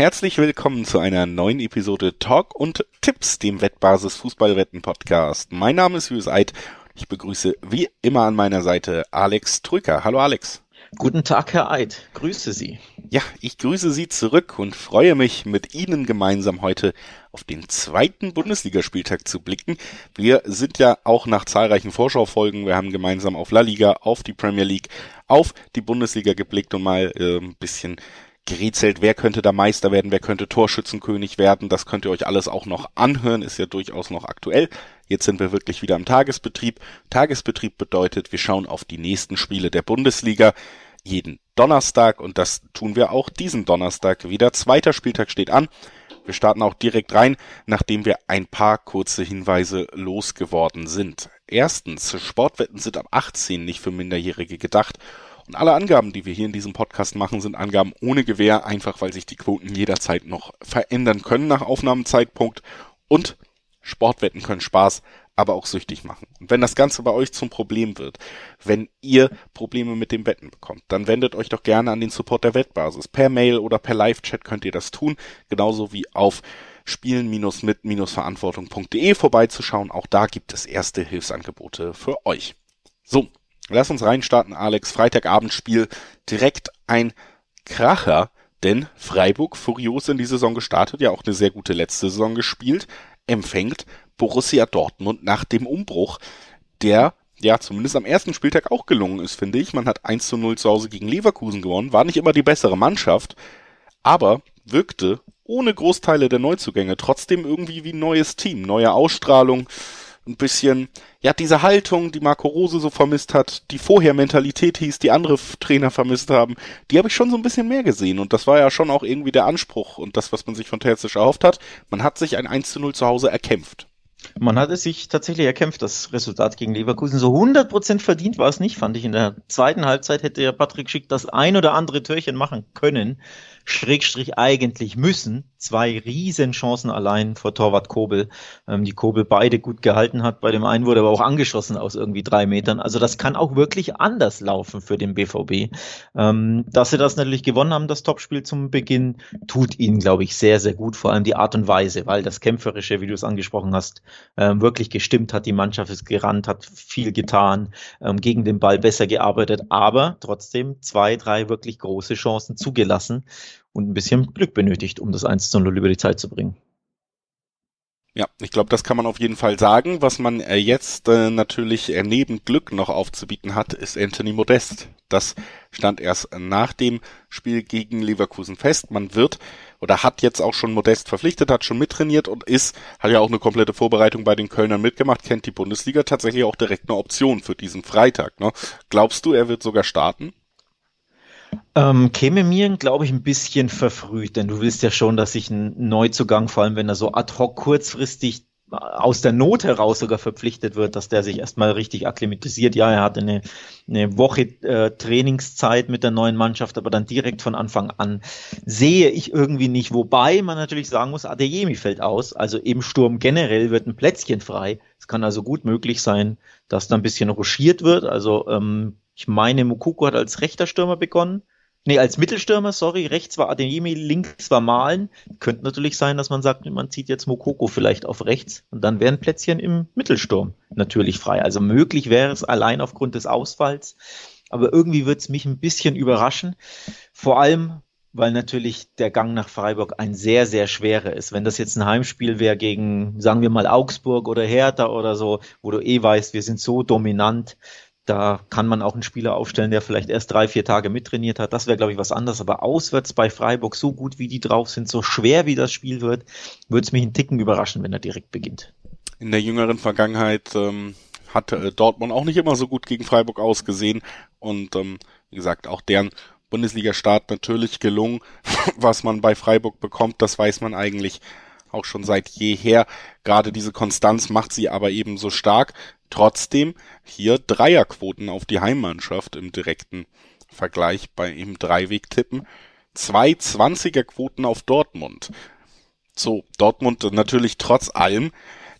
Herzlich willkommen zu einer neuen Episode Talk und Tipps, dem Wettbasis Fußballwetten Podcast. Mein Name ist Julius Eid. Ich begrüße wie immer an meiner Seite Alex Trücker. Hallo Alex. Guten Tag, Herr Eid. Grüße Sie. Ja, ich grüße Sie zurück und freue mich, mit Ihnen gemeinsam heute auf den zweiten Bundesligaspieltag zu blicken. Wir sind ja auch nach zahlreichen Vorschaufolgen, wir haben gemeinsam auf La Liga, auf die Premier League, auf die Bundesliga geblickt und mal äh, ein bisschen gerätselt, wer könnte da Meister werden, wer könnte Torschützenkönig werden. Das könnt ihr euch alles auch noch anhören, ist ja durchaus noch aktuell. Jetzt sind wir wirklich wieder im Tagesbetrieb. Tagesbetrieb bedeutet, wir schauen auf die nächsten Spiele der Bundesliga jeden Donnerstag und das tun wir auch diesen Donnerstag wieder. Zweiter Spieltag steht an. Wir starten auch direkt rein, nachdem wir ein paar kurze Hinweise losgeworden sind. Erstens, Sportwetten sind ab 18 nicht für Minderjährige gedacht alle Angaben, die wir hier in diesem Podcast machen, sind Angaben ohne Gewähr, einfach weil sich die Quoten jederzeit noch verändern können nach Aufnahmezeitpunkt. Und Sportwetten können Spaß, aber auch süchtig machen. Und wenn das Ganze bei euch zum Problem wird, wenn ihr Probleme mit dem Wetten bekommt, dann wendet euch doch gerne an den Support der Wettbasis. Per Mail oder per Live-Chat könnt ihr das tun, genauso wie auf spielen-mit-verantwortung.de vorbeizuschauen. Auch da gibt es erste Hilfsangebote für euch. So, Lass uns reinstarten, Alex. Freitagabendspiel. Direkt ein Kracher, denn Freiburg, furios in die Saison gestartet, ja auch eine sehr gute letzte Saison gespielt, empfängt Borussia Dortmund nach dem Umbruch, der ja zumindest am ersten Spieltag auch gelungen ist, finde ich. Man hat 1 zu 0 zu Hause gegen Leverkusen gewonnen, war nicht immer die bessere Mannschaft, aber wirkte ohne Großteile der Neuzugänge trotzdem irgendwie wie ein neues Team, neue Ausstrahlung, ein bisschen, ja, diese Haltung, die Marco Rose so vermisst hat, die vorher Mentalität hieß, die andere Trainer vermisst haben, die habe ich schon so ein bisschen mehr gesehen. Und das war ja schon auch irgendwie der Anspruch und das, was man sich von Terzic erhofft hat. Man hat sich ein 1 zu 0 zu Hause erkämpft. Man hat es sich tatsächlich erkämpft, das Resultat gegen Leverkusen. So 100% verdient war es nicht, fand ich. In der zweiten Halbzeit hätte ja Patrick Schick das ein oder andere Türchen machen können. Schrägstrich eigentlich müssen. Zwei Riesenchancen allein vor Torwart Kobel, ähm, die Kobel beide gut gehalten hat. Bei dem einen wurde aber auch angeschossen aus irgendwie drei Metern. Also das kann auch wirklich anders laufen für den BVB. Ähm, dass sie das natürlich gewonnen haben, das Topspiel zum Beginn, tut ihnen, glaube ich, sehr, sehr gut. Vor allem die Art und Weise, weil das Kämpferische, wie du es angesprochen hast, ähm, wirklich gestimmt hat. Die Mannschaft ist gerannt, hat viel getan, ähm, gegen den Ball besser gearbeitet, aber trotzdem zwei, drei wirklich große Chancen zugelassen und ein bisschen Glück benötigt, um das 1 zu 0 über die Zeit zu bringen. Ja, ich glaube, das kann man auf jeden Fall sagen. Was man äh, jetzt äh, natürlich äh, neben Glück noch aufzubieten hat, ist Anthony Modest. Das stand erst nach dem Spiel gegen Leverkusen fest. Man wird oder hat jetzt auch schon Modest verpflichtet, hat schon mittrainiert und ist, hat ja auch eine komplette Vorbereitung bei den Kölnern mitgemacht, kennt die Bundesliga tatsächlich auch direkt eine Option für diesen Freitag. Ne? Glaubst du, er wird sogar starten? Ähm, käme mir, glaube ich, ein bisschen verfrüht, denn du willst ja schon, dass sich ein Neuzugang, vor allem wenn er so ad hoc kurzfristig aus der Not heraus sogar verpflichtet wird, dass der sich erstmal richtig akklimatisiert. Ja, er hatte eine, eine Woche äh, Trainingszeit mit der neuen Mannschaft, aber dann direkt von Anfang an sehe ich irgendwie nicht. Wobei man natürlich sagen muss, Adeyemi fällt aus. Also im Sturm generell wird ein Plätzchen frei. Es kann also gut möglich sein, dass da ein bisschen ruschiert wird. Also ähm, ich meine, Mukoko hat als rechter Stürmer begonnen. Nee, als Mittelstürmer, sorry, rechts war Adeyemi, links war Malen. Könnte natürlich sein, dass man sagt, man zieht jetzt Mokoko vielleicht auf rechts und dann wären Plätzchen im Mittelsturm natürlich frei. Also möglich wäre es allein aufgrund des Ausfalls. Aber irgendwie wird es mich ein bisschen überraschen. Vor allem, weil natürlich der Gang nach Freiburg ein sehr, sehr schwerer ist. Wenn das jetzt ein Heimspiel wäre gegen, sagen wir mal, Augsburg oder Hertha oder so, wo du eh weißt, wir sind so dominant, da kann man auch einen Spieler aufstellen, der vielleicht erst drei, vier Tage mittrainiert hat. Das wäre, glaube ich, was anderes. Aber auswärts bei Freiburg, so gut wie die drauf sind, so schwer wie das Spiel wird, würde es mich einen Ticken überraschen, wenn er direkt beginnt. In der jüngeren Vergangenheit ähm, hat äh, Dortmund auch nicht immer so gut gegen Freiburg ausgesehen. Und ähm, wie gesagt, auch deren Bundesliga-Start natürlich gelungen. Was man bei Freiburg bekommt, das weiß man eigentlich auch schon seit jeher. Gerade diese Konstanz macht sie aber eben so stark. Trotzdem hier Dreierquoten auf die Heimmannschaft im direkten Vergleich bei ihm Dreiweg-Tippen. Zwei Zwanziger-Quoten auf Dortmund. So, Dortmund natürlich trotz allem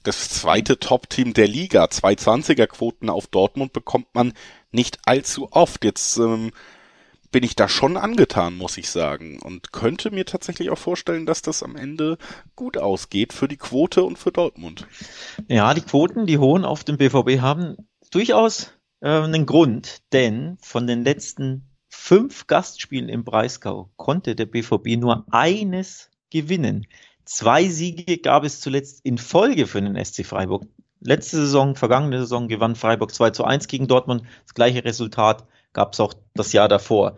das zweite Top-Team der Liga. Zwei Zwanziger-Quoten auf Dortmund bekommt man nicht allzu oft. Jetzt ähm, bin ich da schon angetan, muss ich sagen. Und könnte mir tatsächlich auch vorstellen, dass das am Ende gut ausgeht für die Quote und für Dortmund. Ja, die Quoten, die hohen auf dem BVB haben durchaus äh, einen Grund, denn von den letzten fünf Gastspielen im Breisgau konnte der BVB nur eines gewinnen. Zwei Siege gab es zuletzt in Folge für den SC Freiburg. Letzte Saison, vergangene Saison gewann Freiburg 2 zu 1 gegen Dortmund. Das gleiche Resultat gab es auch das Jahr davor.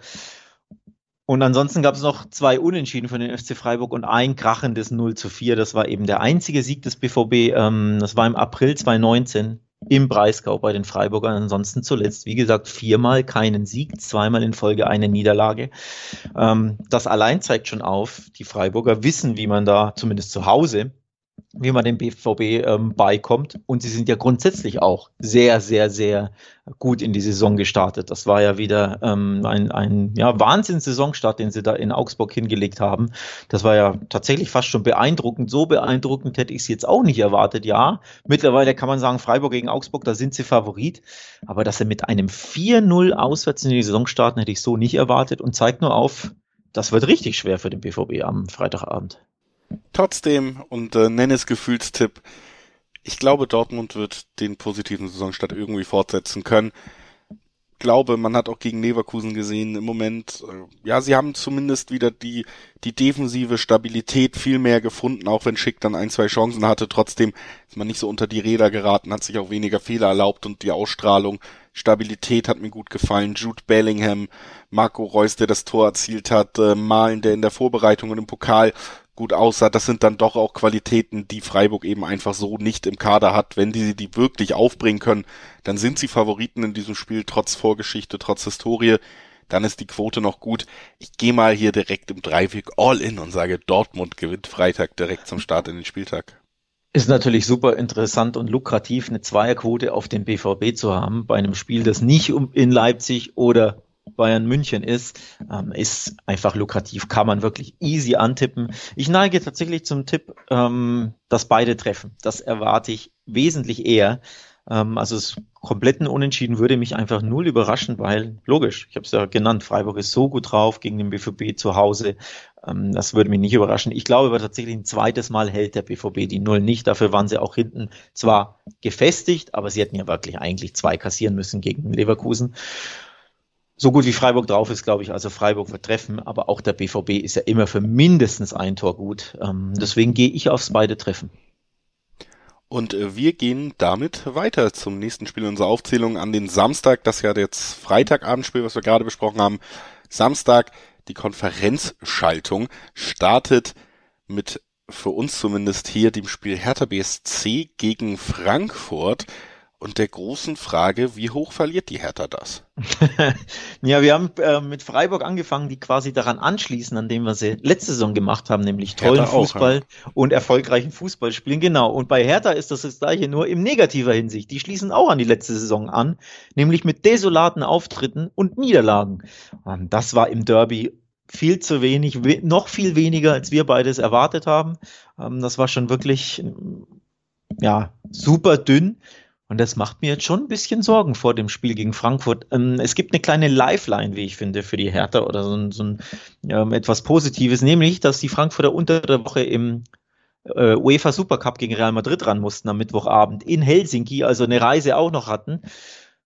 Und ansonsten gab es noch zwei Unentschieden von den FC Freiburg und ein krachendes 0 zu 4. Das war eben der einzige Sieg des BVB. Ähm, das war im April 2019 im Breisgau bei den Freiburgern. Ansonsten zuletzt, wie gesagt, viermal keinen Sieg, zweimal in Folge eine Niederlage. Ähm, das allein zeigt schon auf, die Freiburger wissen, wie man da zumindest zu Hause wie man dem BVB ähm, beikommt. Und sie sind ja grundsätzlich auch sehr, sehr, sehr gut in die Saison gestartet. Das war ja wieder ähm, ein, ein ja, Wahnsinns-Saisonstart, den sie da in Augsburg hingelegt haben. Das war ja tatsächlich fast schon beeindruckend. So beeindruckend hätte ich es jetzt auch nicht erwartet. Ja, mittlerweile kann man sagen, Freiburg gegen Augsburg, da sind sie Favorit. Aber dass sie mit einem 4-0 auswärts in die Saison starten, hätte ich so nicht erwartet und zeigt nur auf, das wird richtig schwer für den BVB am Freitagabend. Trotzdem, und äh, nenne es Gefühlstipp, ich glaube, Dortmund wird den positiven Saisonstart irgendwie fortsetzen können. Glaube, man hat auch gegen Leverkusen gesehen im Moment, äh, ja, sie haben zumindest wieder die, die defensive Stabilität viel mehr gefunden, auch wenn Schick dann ein, zwei Chancen hatte. Trotzdem ist man nicht so unter die Räder geraten, hat sich auch weniger Fehler erlaubt und die Ausstrahlung, Stabilität hat mir gut gefallen. Jude Bellingham, Marco Reus, der das Tor erzielt hat, äh, Malen, der in der Vorbereitung und im Pokal gut aussah, das sind dann doch auch Qualitäten, die Freiburg eben einfach so nicht im Kader hat. Wenn die die wirklich aufbringen können, dann sind sie Favoriten in diesem Spiel, trotz Vorgeschichte, trotz Historie. Dann ist die Quote noch gut. Ich gehe mal hier direkt im Dreiweg all in und sage, Dortmund gewinnt Freitag direkt zum Start in den Spieltag. Ist natürlich super interessant und lukrativ, eine Zweierquote auf den BVB zu haben, bei einem Spiel, das nicht in Leipzig oder Bayern München ist, ähm, ist einfach lukrativ, kann man wirklich easy antippen. Ich neige tatsächlich zum Tipp, ähm, dass beide treffen. Das erwarte ich wesentlich eher. Ähm, also das kompletten Unentschieden würde mich einfach null überraschen, weil logisch, ich habe es ja genannt, Freiburg ist so gut drauf gegen den BVB zu Hause. Ähm, das würde mich nicht überraschen. Ich glaube aber tatsächlich ein zweites Mal hält der BVB die Null nicht. Dafür waren sie auch hinten zwar gefestigt, aber sie hätten ja wirklich eigentlich zwei kassieren müssen gegen Leverkusen so gut wie Freiburg drauf ist, glaube ich, also Freiburg wird treffen, aber auch der BVB ist ja immer für mindestens ein Tor gut. Ähm, deswegen gehe ich aufs beide Treffen. Und äh, wir gehen damit weiter zum nächsten Spiel unserer Aufzählung an den Samstag, das ja jetzt Freitagabendspiel, was wir gerade besprochen haben. Samstag, die Konferenzschaltung startet mit für uns zumindest hier dem Spiel Hertha BSC gegen Frankfurt und der großen Frage, wie hoch verliert die Hertha das? ja, wir haben äh, mit Freiburg angefangen, die quasi daran anschließen, an dem, was sie letzte Saison gemacht haben, nämlich tollen Hertha Fußball auch, ja. und erfolgreichen Fußball spielen. Genau. Und bei Hertha ist das das gleiche, nur in negativer Hinsicht. Die schließen auch an die letzte Saison an, nämlich mit desolaten Auftritten und Niederlagen. Und das war im Derby viel zu wenig, noch viel weniger, als wir beides erwartet haben. Ähm, das war schon wirklich, ja, super dünn. Und das macht mir jetzt schon ein bisschen Sorgen vor dem Spiel gegen Frankfurt. Ähm, es gibt eine kleine Lifeline, wie ich finde, für die Hertha oder so ein, so ein ähm, etwas Positives, nämlich, dass die Frankfurter unter der Woche im äh, UEFA Supercup gegen Real Madrid ran mussten am Mittwochabend in Helsinki, also eine Reise auch noch hatten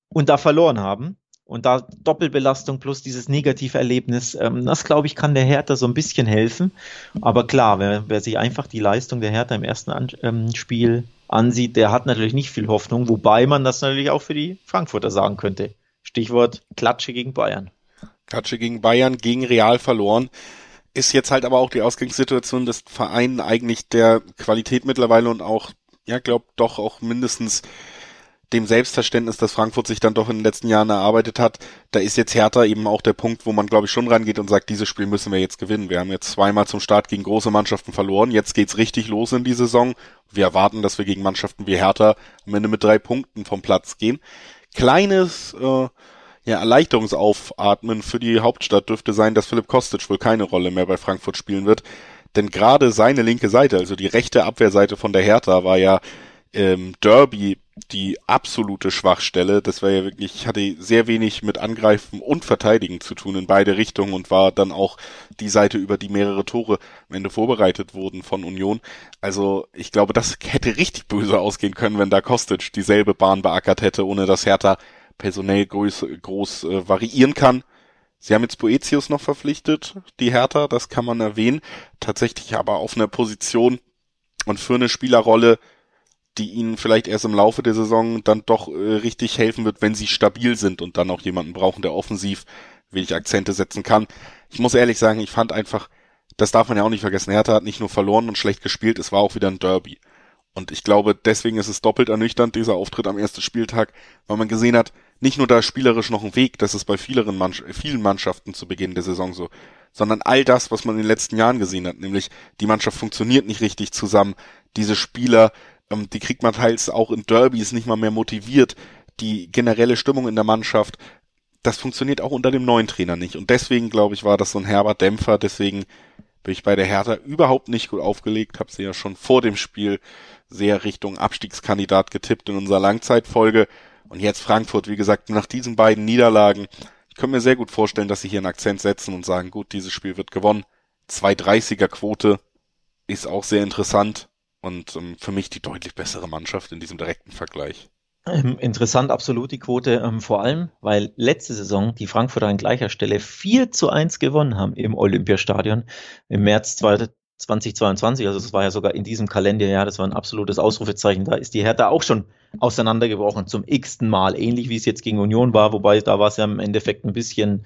und da verloren haben. Und da Doppelbelastung plus dieses negative Erlebnis, ähm, das glaube ich, kann der Hertha so ein bisschen helfen. Aber klar, wer, wer sich einfach die Leistung der Hertha im ersten An ähm, Spiel ansieht, der hat natürlich nicht viel Hoffnung, wobei man das natürlich auch für die Frankfurter sagen könnte. Stichwort Klatsche gegen Bayern. Klatsche gegen Bayern, gegen Real verloren. Ist jetzt halt aber auch die Ausgangssituation des Vereins eigentlich der Qualität mittlerweile und auch, ja, glaub doch auch mindestens dem Selbstverständnis, das Frankfurt sich dann doch in den letzten Jahren erarbeitet hat, da ist jetzt Hertha eben auch der Punkt, wo man, glaube ich, schon rangeht und sagt, dieses Spiel müssen wir jetzt gewinnen. Wir haben jetzt zweimal zum Start gegen große Mannschaften verloren. Jetzt geht's richtig los in die Saison. Wir erwarten, dass wir gegen Mannschaften wie Hertha am Ende mit drei Punkten vom Platz gehen. Kleines äh, ja, Erleichterungsaufatmen für die Hauptstadt dürfte sein, dass Philipp Kostic wohl keine Rolle mehr bei Frankfurt spielen wird. Denn gerade seine linke Seite, also die rechte Abwehrseite von der Hertha, war ja ähm, Derby die absolute Schwachstelle. Das war ja wirklich, hatte sehr wenig mit Angreifen und Verteidigen zu tun in beide Richtungen und war dann auch die Seite, über die mehrere Tore am Ende vorbereitet wurden von Union. Also ich glaube, das hätte richtig böse ausgehen können, wenn da Kostic dieselbe Bahn beackert hätte, ohne dass Hertha personell groß, groß äh, variieren kann. Sie haben jetzt Boetius noch verpflichtet, die Hertha, das kann man erwähnen. Tatsächlich aber auf einer Position und für eine Spielerrolle, die ihnen vielleicht erst im Laufe der Saison dann doch äh, richtig helfen wird, wenn sie stabil sind und dann auch jemanden brauchen, der offensiv wenig Akzente setzen kann. Ich muss ehrlich sagen, ich fand einfach, das darf man ja auch nicht vergessen, Hertha hat nicht nur verloren und schlecht gespielt, es war auch wieder ein Derby. Und ich glaube, deswegen ist es doppelt ernüchternd, dieser Auftritt am ersten Spieltag, weil man gesehen hat, nicht nur da spielerisch noch ein Weg, das ist bei vielen, Mann vielen Mannschaften zu Beginn der Saison so, sondern all das, was man in den letzten Jahren gesehen hat, nämlich die Mannschaft funktioniert nicht richtig zusammen, diese Spieler ähm, die kriegt man teils auch in Derbys nicht mal mehr motiviert. Die generelle Stimmung in der Mannschaft, das funktioniert auch unter dem neuen Trainer nicht. Und deswegen, glaube ich, war das so ein herber Dämpfer. Deswegen bin ich bei der Hertha überhaupt nicht gut aufgelegt. Habe sie ja schon vor dem Spiel sehr Richtung Abstiegskandidat getippt in unserer Langzeitfolge. Und jetzt Frankfurt, wie gesagt, nach diesen beiden Niederlagen. Ich könnte mir sehr gut vorstellen, dass sie hier einen Akzent setzen und sagen, gut, dieses Spiel wird gewonnen. 230er Quote ist auch sehr interessant und ähm, für mich die deutlich bessere Mannschaft in diesem direkten Vergleich. Ähm, interessant, absolut die Quote, ähm, vor allem, weil letzte Saison die Frankfurter an gleicher Stelle 4 zu 1 gewonnen haben im Olympiastadion im März 2022. Also es war ja sogar in diesem Kalenderjahr, das war ein absolutes Ausrufezeichen. Da ist die Hertha auch schon auseinandergebrochen zum x-ten Mal, ähnlich wie es jetzt gegen Union war, wobei da war es ja im Endeffekt ein bisschen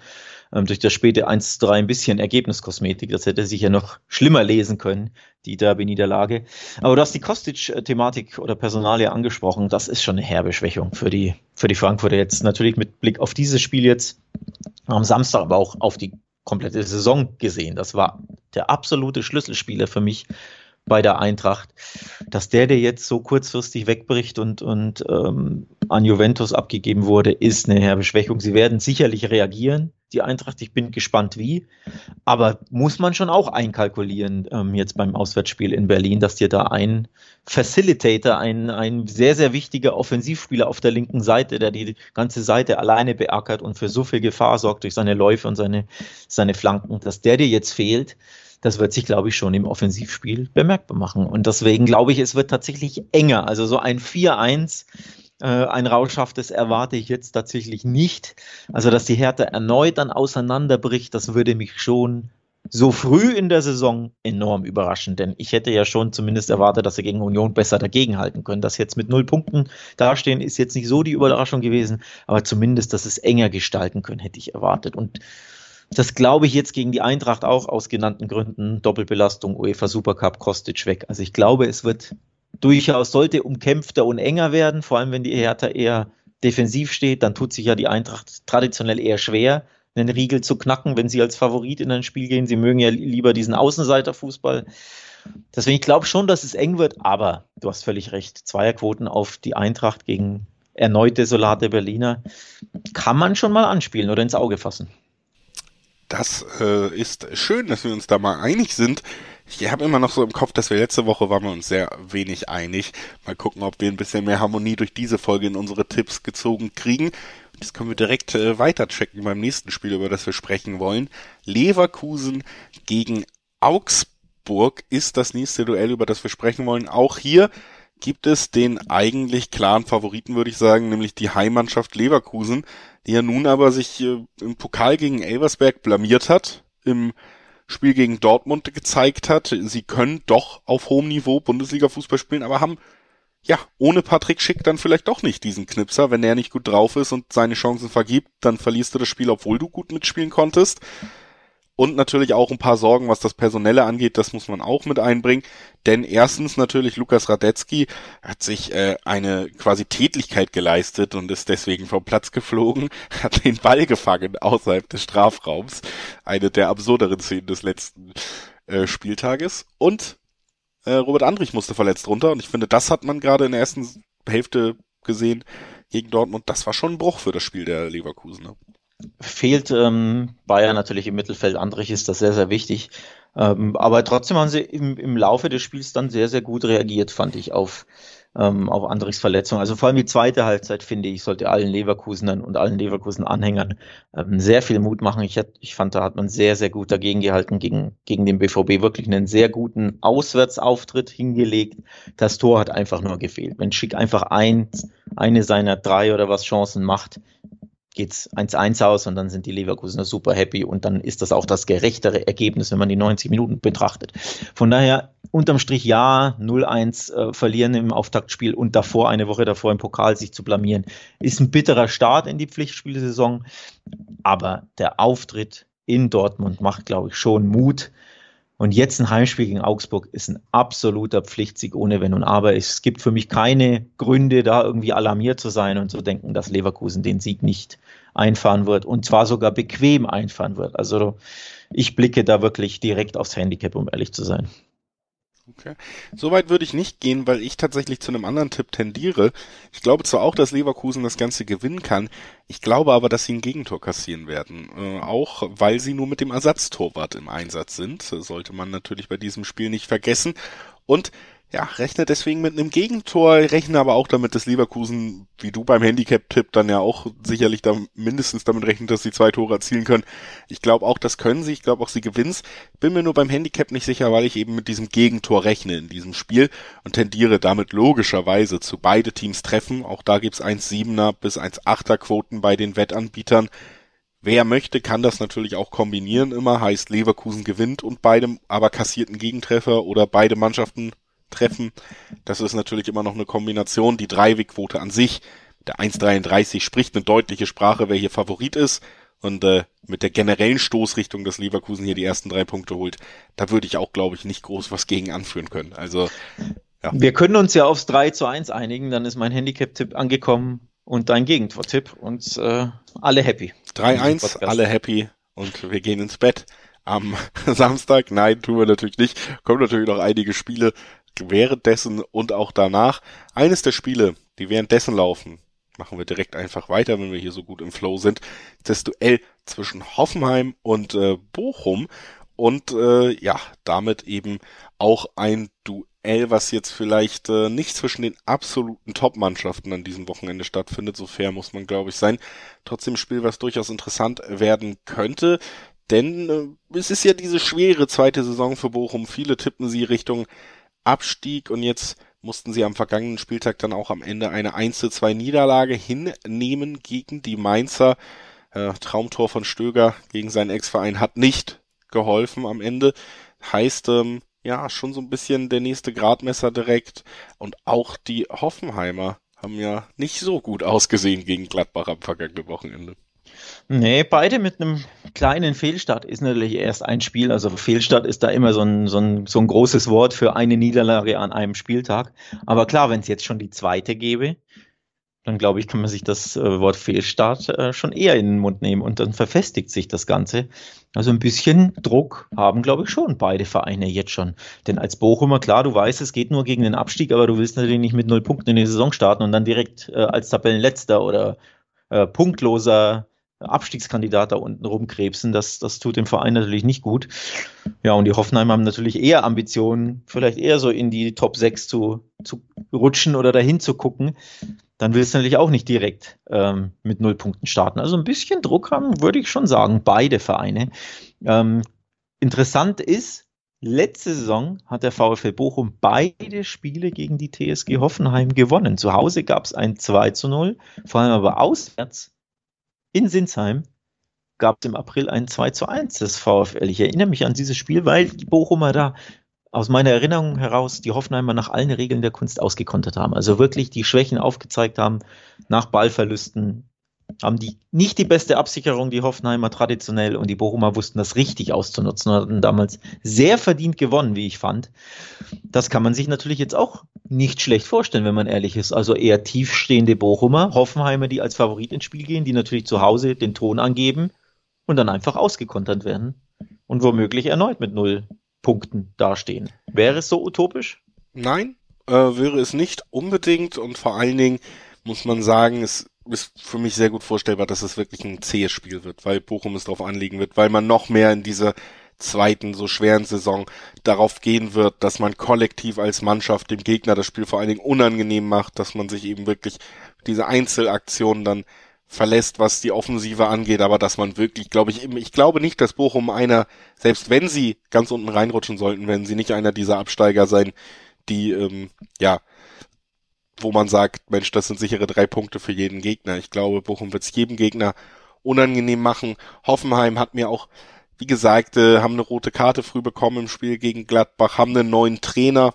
ähm, durch das späte 1-3 ein bisschen Ergebniskosmetik. Das hätte sich ja noch schlimmer lesen können, die Derby-Niederlage. Aber du hast die Kostic-Thematik oder Personalie angesprochen. Das ist schon eine herbe Schwächung für die, für die Frankfurter jetzt. Natürlich mit Blick auf dieses Spiel jetzt am Samstag, aber auch auf die komplette Saison gesehen. Das war der absolute Schlüsselspieler für mich bei der Eintracht, dass der, der jetzt so kurzfristig wegbricht und, und ähm, an Juventus abgegeben wurde, ist eine herbe Schwächung. Sie werden sicherlich reagieren, die Eintracht. Ich bin gespannt, wie. Aber muss man schon auch einkalkulieren, ähm, jetzt beim Auswärtsspiel in Berlin, dass dir da ein Facilitator, ein, ein sehr, sehr wichtiger Offensivspieler auf der linken Seite, der die ganze Seite alleine beackert und für so viel Gefahr sorgt durch seine Läufe und seine, seine Flanken, dass der dir jetzt fehlt das wird sich, glaube ich, schon im Offensivspiel bemerkbar machen. Und deswegen glaube ich, es wird tatsächlich enger. Also so ein 4-1, äh, ein rauschhaftes erwarte ich jetzt tatsächlich nicht. Also, dass die Härte erneut dann auseinanderbricht, das würde mich schon so früh in der Saison enorm überraschen, denn ich hätte ja schon zumindest erwartet, dass sie gegen Union besser dagegenhalten können. Dass jetzt mit null Punkten dastehen, ist jetzt nicht so die Überraschung gewesen, aber zumindest, dass es enger gestalten können, hätte ich erwartet. Und das glaube ich jetzt gegen die Eintracht auch aus genannten Gründen. Doppelbelastung, UEFA Supercup, Kostic weg. Also ich glaube, es wird durchaus, sollte umkämpfter und enger werden, vor allem wenn die Hertha eher defensiv steht, dann tut sich ja die Eintracht traditionell eher schwer, einen Riegel zu knacken, wenn sie als Favorit in ein Spiel gehen. Sie mögen ja lieber diesen Außenseiterfußball. Deswegen, ich glaube schon, dass es eng wird, aber du hast völlig recht. Zweierquoten auf die Eintracht gegen erneut desolate Berliner kann man schon mal anspielen oder ins Auge fassen. Das äh, ist schön, dass wir uns da mal einig sind. Ich habe immer noch so im Kopf, dass wir letzte Woche waren wir uns sehr wenig einig. Mal gucken, ob wir ein bisschen mehr Harmonie durch diese Folge in unsere Tipps gezogen kriegen. Das können wir direkt äh, weiter checken beim nächsten Spiel, über das wir sprechen wollen. Leverkusen gegen Augsburg ist das nächste Duell, über das wir sprechen wollen. Auch hier gibt es den eigentlich klaren Favoriten, würde ich sagen, nämlich die Heimmannschaft Leverkusen, die ja nun aber sich äh, im Pokal gegen Elversberg blamiert hat, im Spiel gegen Dortmund gezeigt hat, sie können doch auf hohem Niveau Bundesliga-Fußball spielen, aber haben ja, ohne Patrick Schick dann vielleicht doch nicht diesen Knipser. Wenn der nicht gut drauf ist und seine Chancen vergibt, dann verlierst du das Spiel, obwohl du gut mitspielen konntest und natürlich auch ein paar Sorgen, was das Personelle angeht, das muss man auch mit einbringen. Denn erstens natürlich Lukas Radetzky hat sich äh, eine quasi Tätlichkeit geleistet und ist deswegen vom Platz geflogen, hat den Ball gefangen außerhalb des Strafraums. Eine der absurderen Szenen des letzten äh, Spieltages. Und äh, Robert Andrich musste verletzt runter und ich finde, das hat man gerade in der ersten Hälfte gesehen gegen Dortmund. Das war schon ein Bruch für das Spiel der Leverkusener fehlt ähm, Bayern natürlich im Mittelfeld. Andrich ist das sehr, sehr wichtig. Ähm, aber trotzdem haben sie im, im Laufe des Spiels dann sehr, sehr gut reagiert, fand ich, auf, ähm, auch Andrichs Verletzung. Also vor allem die zweite Halbzeit, finde ich, sollte allen Leverkusenern und allen Leverkusen-Anhängern ähm, sehr viel Mut machen. Ich, hat, ich fand, da hat man sehr, sehr gut dagegen gehalten, gegen, gegen den BVB wirklich einen sehr guten Auswärtsauftritt hingelegt. Das Tor hat einfach nur gefehlt. Wenn Schick einfach eins, eine seiner drei oder was Chancen macht, geht's 1-1 aus und dann sind die Leverkusener super happy und dann ist das auch das gerechtere Ergebnis, wenn man die 90 Minuten betrachtet. Von daher unterm Strich ja, 0-1 äh, verlieren im Auftaktspiel und davor, eine Woche davor im Pokal sich zu blamieren, ist ein bitterer Start in die Pflichtspielsaison, aber der Auftritt in Dortmund macht, glaube ich, schon Mut. Und jetzt ein Heimspiel gegen Augsburg ist ein absoluter Pflichtsieg ohne Wenn und Aber. Es gibt für mich keine Gründe, da irgendwie alarmiert zu sein und zu denken, dass Leverkusen den Sieg nicht einfahren wird und zwar sogar bequem einfahren wird. Also ich blicke da wirklich direkt aufs Handicap, um ehrlich zu sein. Okay. Soweit würde ich nicht gehen, weil ich tatsächlich zu einem anderen Tipp tendiere. Ich glaube zwar auch, dass Leverkusen das Ganze gewinnen kann, ich glaube aber, dass sie ein Gegentor kassieren werden. Äh, auch weil sie nur mit dem Ersatztorwart im Einsatz sind. Sollte man natürlich bei diesem Spiel nicht vergessen. Und ja, rechne deswegen mit einem Gegentor, rechne aber auch damit, dass Leverkusen, wie du beim Handicap-Tipp, dann ja auch sicherlich da mindestens damit rechnet, dass sie zwei Tore erzielen können. Ich glaube auch, das können sie, ich glaube auch, sie gewinnen Bin mir nur beim Handicap nicht sicher, weil ich eben mit diesem Gegentor rechne in diesem Spiel und tendiere damit logischerweise zu beide Teams treffen. Auch da gibt's 1,7er bis 1,8er Quoten bei den Wettanbietern. Wer möchte, kann das natürlich auch kombinieren immer, heißt Leverkusen gewinnt und beide aber kassierten Gegentreffer oder beide Mannschaften treffen. Das ist natürlich immer noch eine Kombination. Die Dreiwegquote an sich, der 1,33 spricht eine deutliche Sprache, wer hier Favorit ist. Und äh, mit der generellen Stoßrichtung, dass Leverkusen hier die ersten drei Punkte holt, da würde ich auch, glaube ich, nicht groß was gegen anführen können. Also ja. Wir können uns ja aufs 3 zu 1 einigen, dann ist mein Handicap-Tipp angekommen und dein Gegentor-Tipp und äh, alle happy. 3-1, alle happy und wir gehen ins Bett am Samstag. Nein, tun wir natürlich nicht. Kommen natürlich noch einige Spiele währenddessen und auch danach. Eines der Spiele, die währenddessen laufen, machen wir direkt einfach weiter, wenn wir hier so gut im Flow sind. Das Duell zwischen Hoffenheim und äh, Bochum und äh, ja, damit eben auch ein Duell, was jetzt vielleicht äh, nicht zwischen den absoluten Top-Mannschaften an diesem Wochenende stattfindet. So fair muss man, glaube ich, sein. Trotzdem ein Spiel, was durchaus interessant werden könnte. Denn äh, es ist ja diese schwere zweite Saison für Bochum. Viele tippen sie Richtung Abstieg und jetzt mussten sie am vergangenen Spieltag dann auch am Ende eine 1 zu 2 Niederlage hinnehmen gegen die Mainzer. Äh, Traumtor von Stöger gegen seinen Ex-Verein hat nicht geholfen am Ende. Heißt, ähm, ja, schon so ein bisschen der nächste Gradmesser direkt. Und auch die Hoffenheimer haben ja nicht so gut ausgesehen gegen Gladbach am vergangenen Wochenende. Nee, beide mit einem kleinen Fehlstart ist natürlich erst ein Spiel. Also Fehlstart ist da immer so ein, so ein, so ein großes Wort für eine Niederlage an einem Spieltag. Aber klar, wenn es jetzt schon die zweite gäbe, dann glaube ich, kann man sich das äh, Wort Fehlstart äh, schon eher in den Mund nehmen und dann verfestigt sich das Ganze. Also ein bisschen Druck haben, glaube ich, schon beide Vereine jetzt schon. Denn als Bochumer, klar, du weißt, es geht nur gegen den Abstieg, aber du willst natürlich nicht mit null Punkten in die Saison starten und dann direkt äh, als Tabellenletzter oder äh, punktloser Abstiegskandidat da unten rumkrebsen. Das, das tut dem Verein natürlich nicht gut. Ja, und die Hoffenheim haben natürlich eher Ambitionen, vielleicht eher so in die Top 6 zu, zu rutschen oder dahin zu gucken. Dann willst du natürlich auch nicht direkt ähm, mit null Punkten starten. Also ein bisschen Druck haben, würde ich schon sagen, beide Vereine. Ähm, interessant ist, letzte Saison hat der VfL Bochum beide Spiele gegen die TSG Hoffenheim gewonnen. Zu Hause gab es ein 2 zu 0, vor allem aber auswärts in Sinsheim gab es im April ein 2 zu 1 des VfL. Ich erinnere mich an dieses Spiel, weil die Bochumer da aus meiner Erinnerung heraus die Hoffenheimer nach allen Regeln der Kunst ausgekontert haben. Also wirklich die Schwächen aufgezeigt haben nach Ballverlusten, haben die nicht die beste Absicherung, die Hoffenheimer traditionell und die Bochumer wussten das richtig auszunutzen und hatten damals sehr verdient gewonnen, wie ich fand. Das kann man sich natürlich jetzt auch nicht schlecht vorstellen, wenn man ehrlich ist. Also eher tiefstehende Bochumer, Hoffenheimer, die als Favorit ins Spiel gehen, die natürlich zu Hause den Ton angeben und dann einfach ausgekontert werden und womöglich erneut mit null Punkten dastehen. Wäre es so utopisch? Nein, äh, wäre es nicht unbedingt und vor allen Dingen muss man sagen, es ist für mich sehr gut vorstellbar, dass es wirklich ein zähes Spiel wird, weil Bochum es darauf anlegen wird, weil man noch mehr in diese zweiten so schweren Saison darauf gehen wird, dass man kollektiv als Mannschaft dem Gegner das Spiel vor allen Dingen unangenehm macht, dass man sich eben wirklich diese Einzelaktionen dann verlässt, was die Offensive angeht, aber dass man wirklich, glaube ich, ich glaube nicht, dass Bochum einer, selbst wenn sie ganz unten reinrutschen sollten, wenn sie nicht einer dieser Absteiger sein, die, ähm, ja, wo man sagt, Mensch, das sind sichere drei Punkte für jeden Gegner. Ich glaube, Bochum wird es jedem Gegner unangenehm machen. Hoffenheim hat mir auch, wie gesagt, äh, haben eine rote Karte früh bekommen im Spiel gegen Gladbach, haben einen neuen Trainer.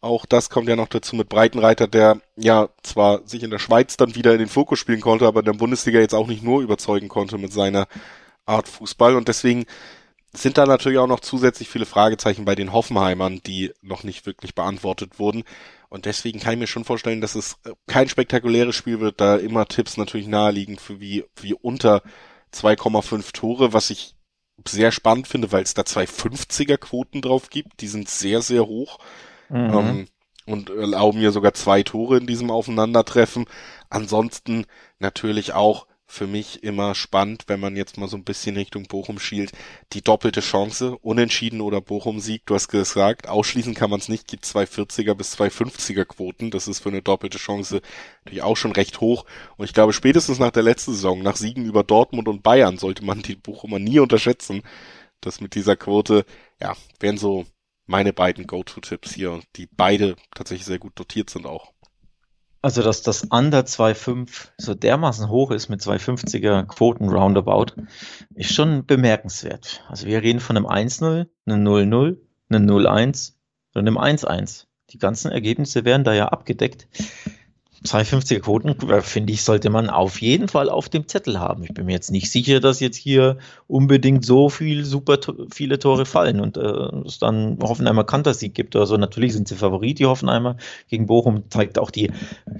Auch das kommt ja noch dazu mit Breitenreiter, der ja zwar sich in der Schweiz dann wieder in den Fokus spielen konnte, aber in der Bundesliga jetzt auch nicht nur überzeugen konnte mit seiner Art Fußball. Und deswegen sind da natürlich auch noch zusätzlich viele Fragezeichen bei den Hoffenheimern, die noch nicht wirklich beantwortet wurden. Und deswegen kann ich mir schon vorstellen, dass es kein spektakuläres Spiel wird, da immer Tipps natürlich naheliegend für wie, wie unter 2,5 Tore, was ich sehr spannend finde, weil es da zwei 50er Quoten drauf gibt. Die sind sehr, sehr hoch. Mhm. Ähm, und erlauben mir sogar zwei Tore in diesem Aufeinandertreffen. Ansonsten natürlich auch für mich immer spannend, wenn man jetzt mal so ein bisschen Richtung Bochum schielt, die doppelte Chance, unentschieden oder Bochum Sieg, du hast gesagt, ausschließen kann man es nicht, gibt 240er bis 250er Quoten, das ist für eine doppelte Chance natürlich auch schon recht hoch. Und ich glaube spätestens nach der letzten Saison, nach Siegen über Dortmund und Bayern sollte man die Bochumer nie unterschätzen, dass mit dieser Quote, ja, wären so meine beiden Go-To-Tipps hier, die beide tatsächlich sehr gut dotiert sind auch. Also, dass das Under 2,5 so dermaßen hoch ist mit 250er Quoten roundabout, ist schon bemerkenswert. Also, wir reden von einem 1-0, einem 0-0, einem 0-1 und einem 1-1. Die ganzen Ergebnisse werden da ja abgedeckt. 250er Quoten, äh, finde ich, sollte man auf jeden Fall auf dem Zettel haben. Ich bin mir jetzt nicht sicher, dass jetzt hier unbedingt so viel super viele Tore fallen und äh, es dann Hoffenheimer Kantersieg gibt oder so. Natürlich sind sie Favorit, die Hoffenheimer. Gegen Bochum zeigt auch die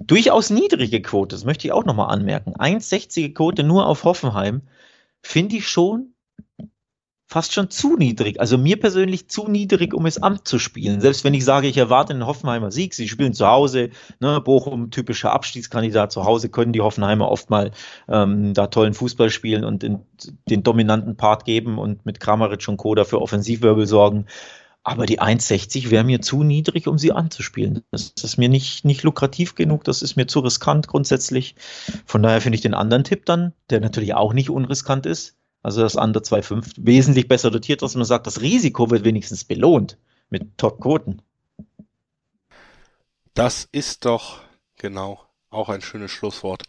durchaus niedrige Quote, das möchte ich auch nochmal anmerken. 1,60er Quote nur auf Hoffenheim finde ich schon fast schon zu niedrig. Also mir persönlich zu niedrig, um es abzuspielen. Selbst wenn ich sage, ich erwarte einen Hoffenheimer Sieg, sie spielen zu Hause, ne, Bochum typischer Abstiegskandidat zu Hause, können die Hoffenheimer oft mal ähm, da tollen Fußball spielen und den, den dominanten Part geben und mit Kramaric und Co. dafür Offensivwirbel sorgen. Aber die 1,60 wäre mir zu niedrig, um sie anzuspielen. Das ist mir nicht, nicht lukrativ genug, das ist mir zu riskant grundsätzlich. Von daher finde ich den anderen Tipp dann, der natürlich auch nicht unriskant ist, also das andere 2,5 wesentlich besser dotiert, dass man sagt, das Risiko wird wenigstens belohnt mit Top-Quoten. Das ist doch genau auch ein schönes Schlusswort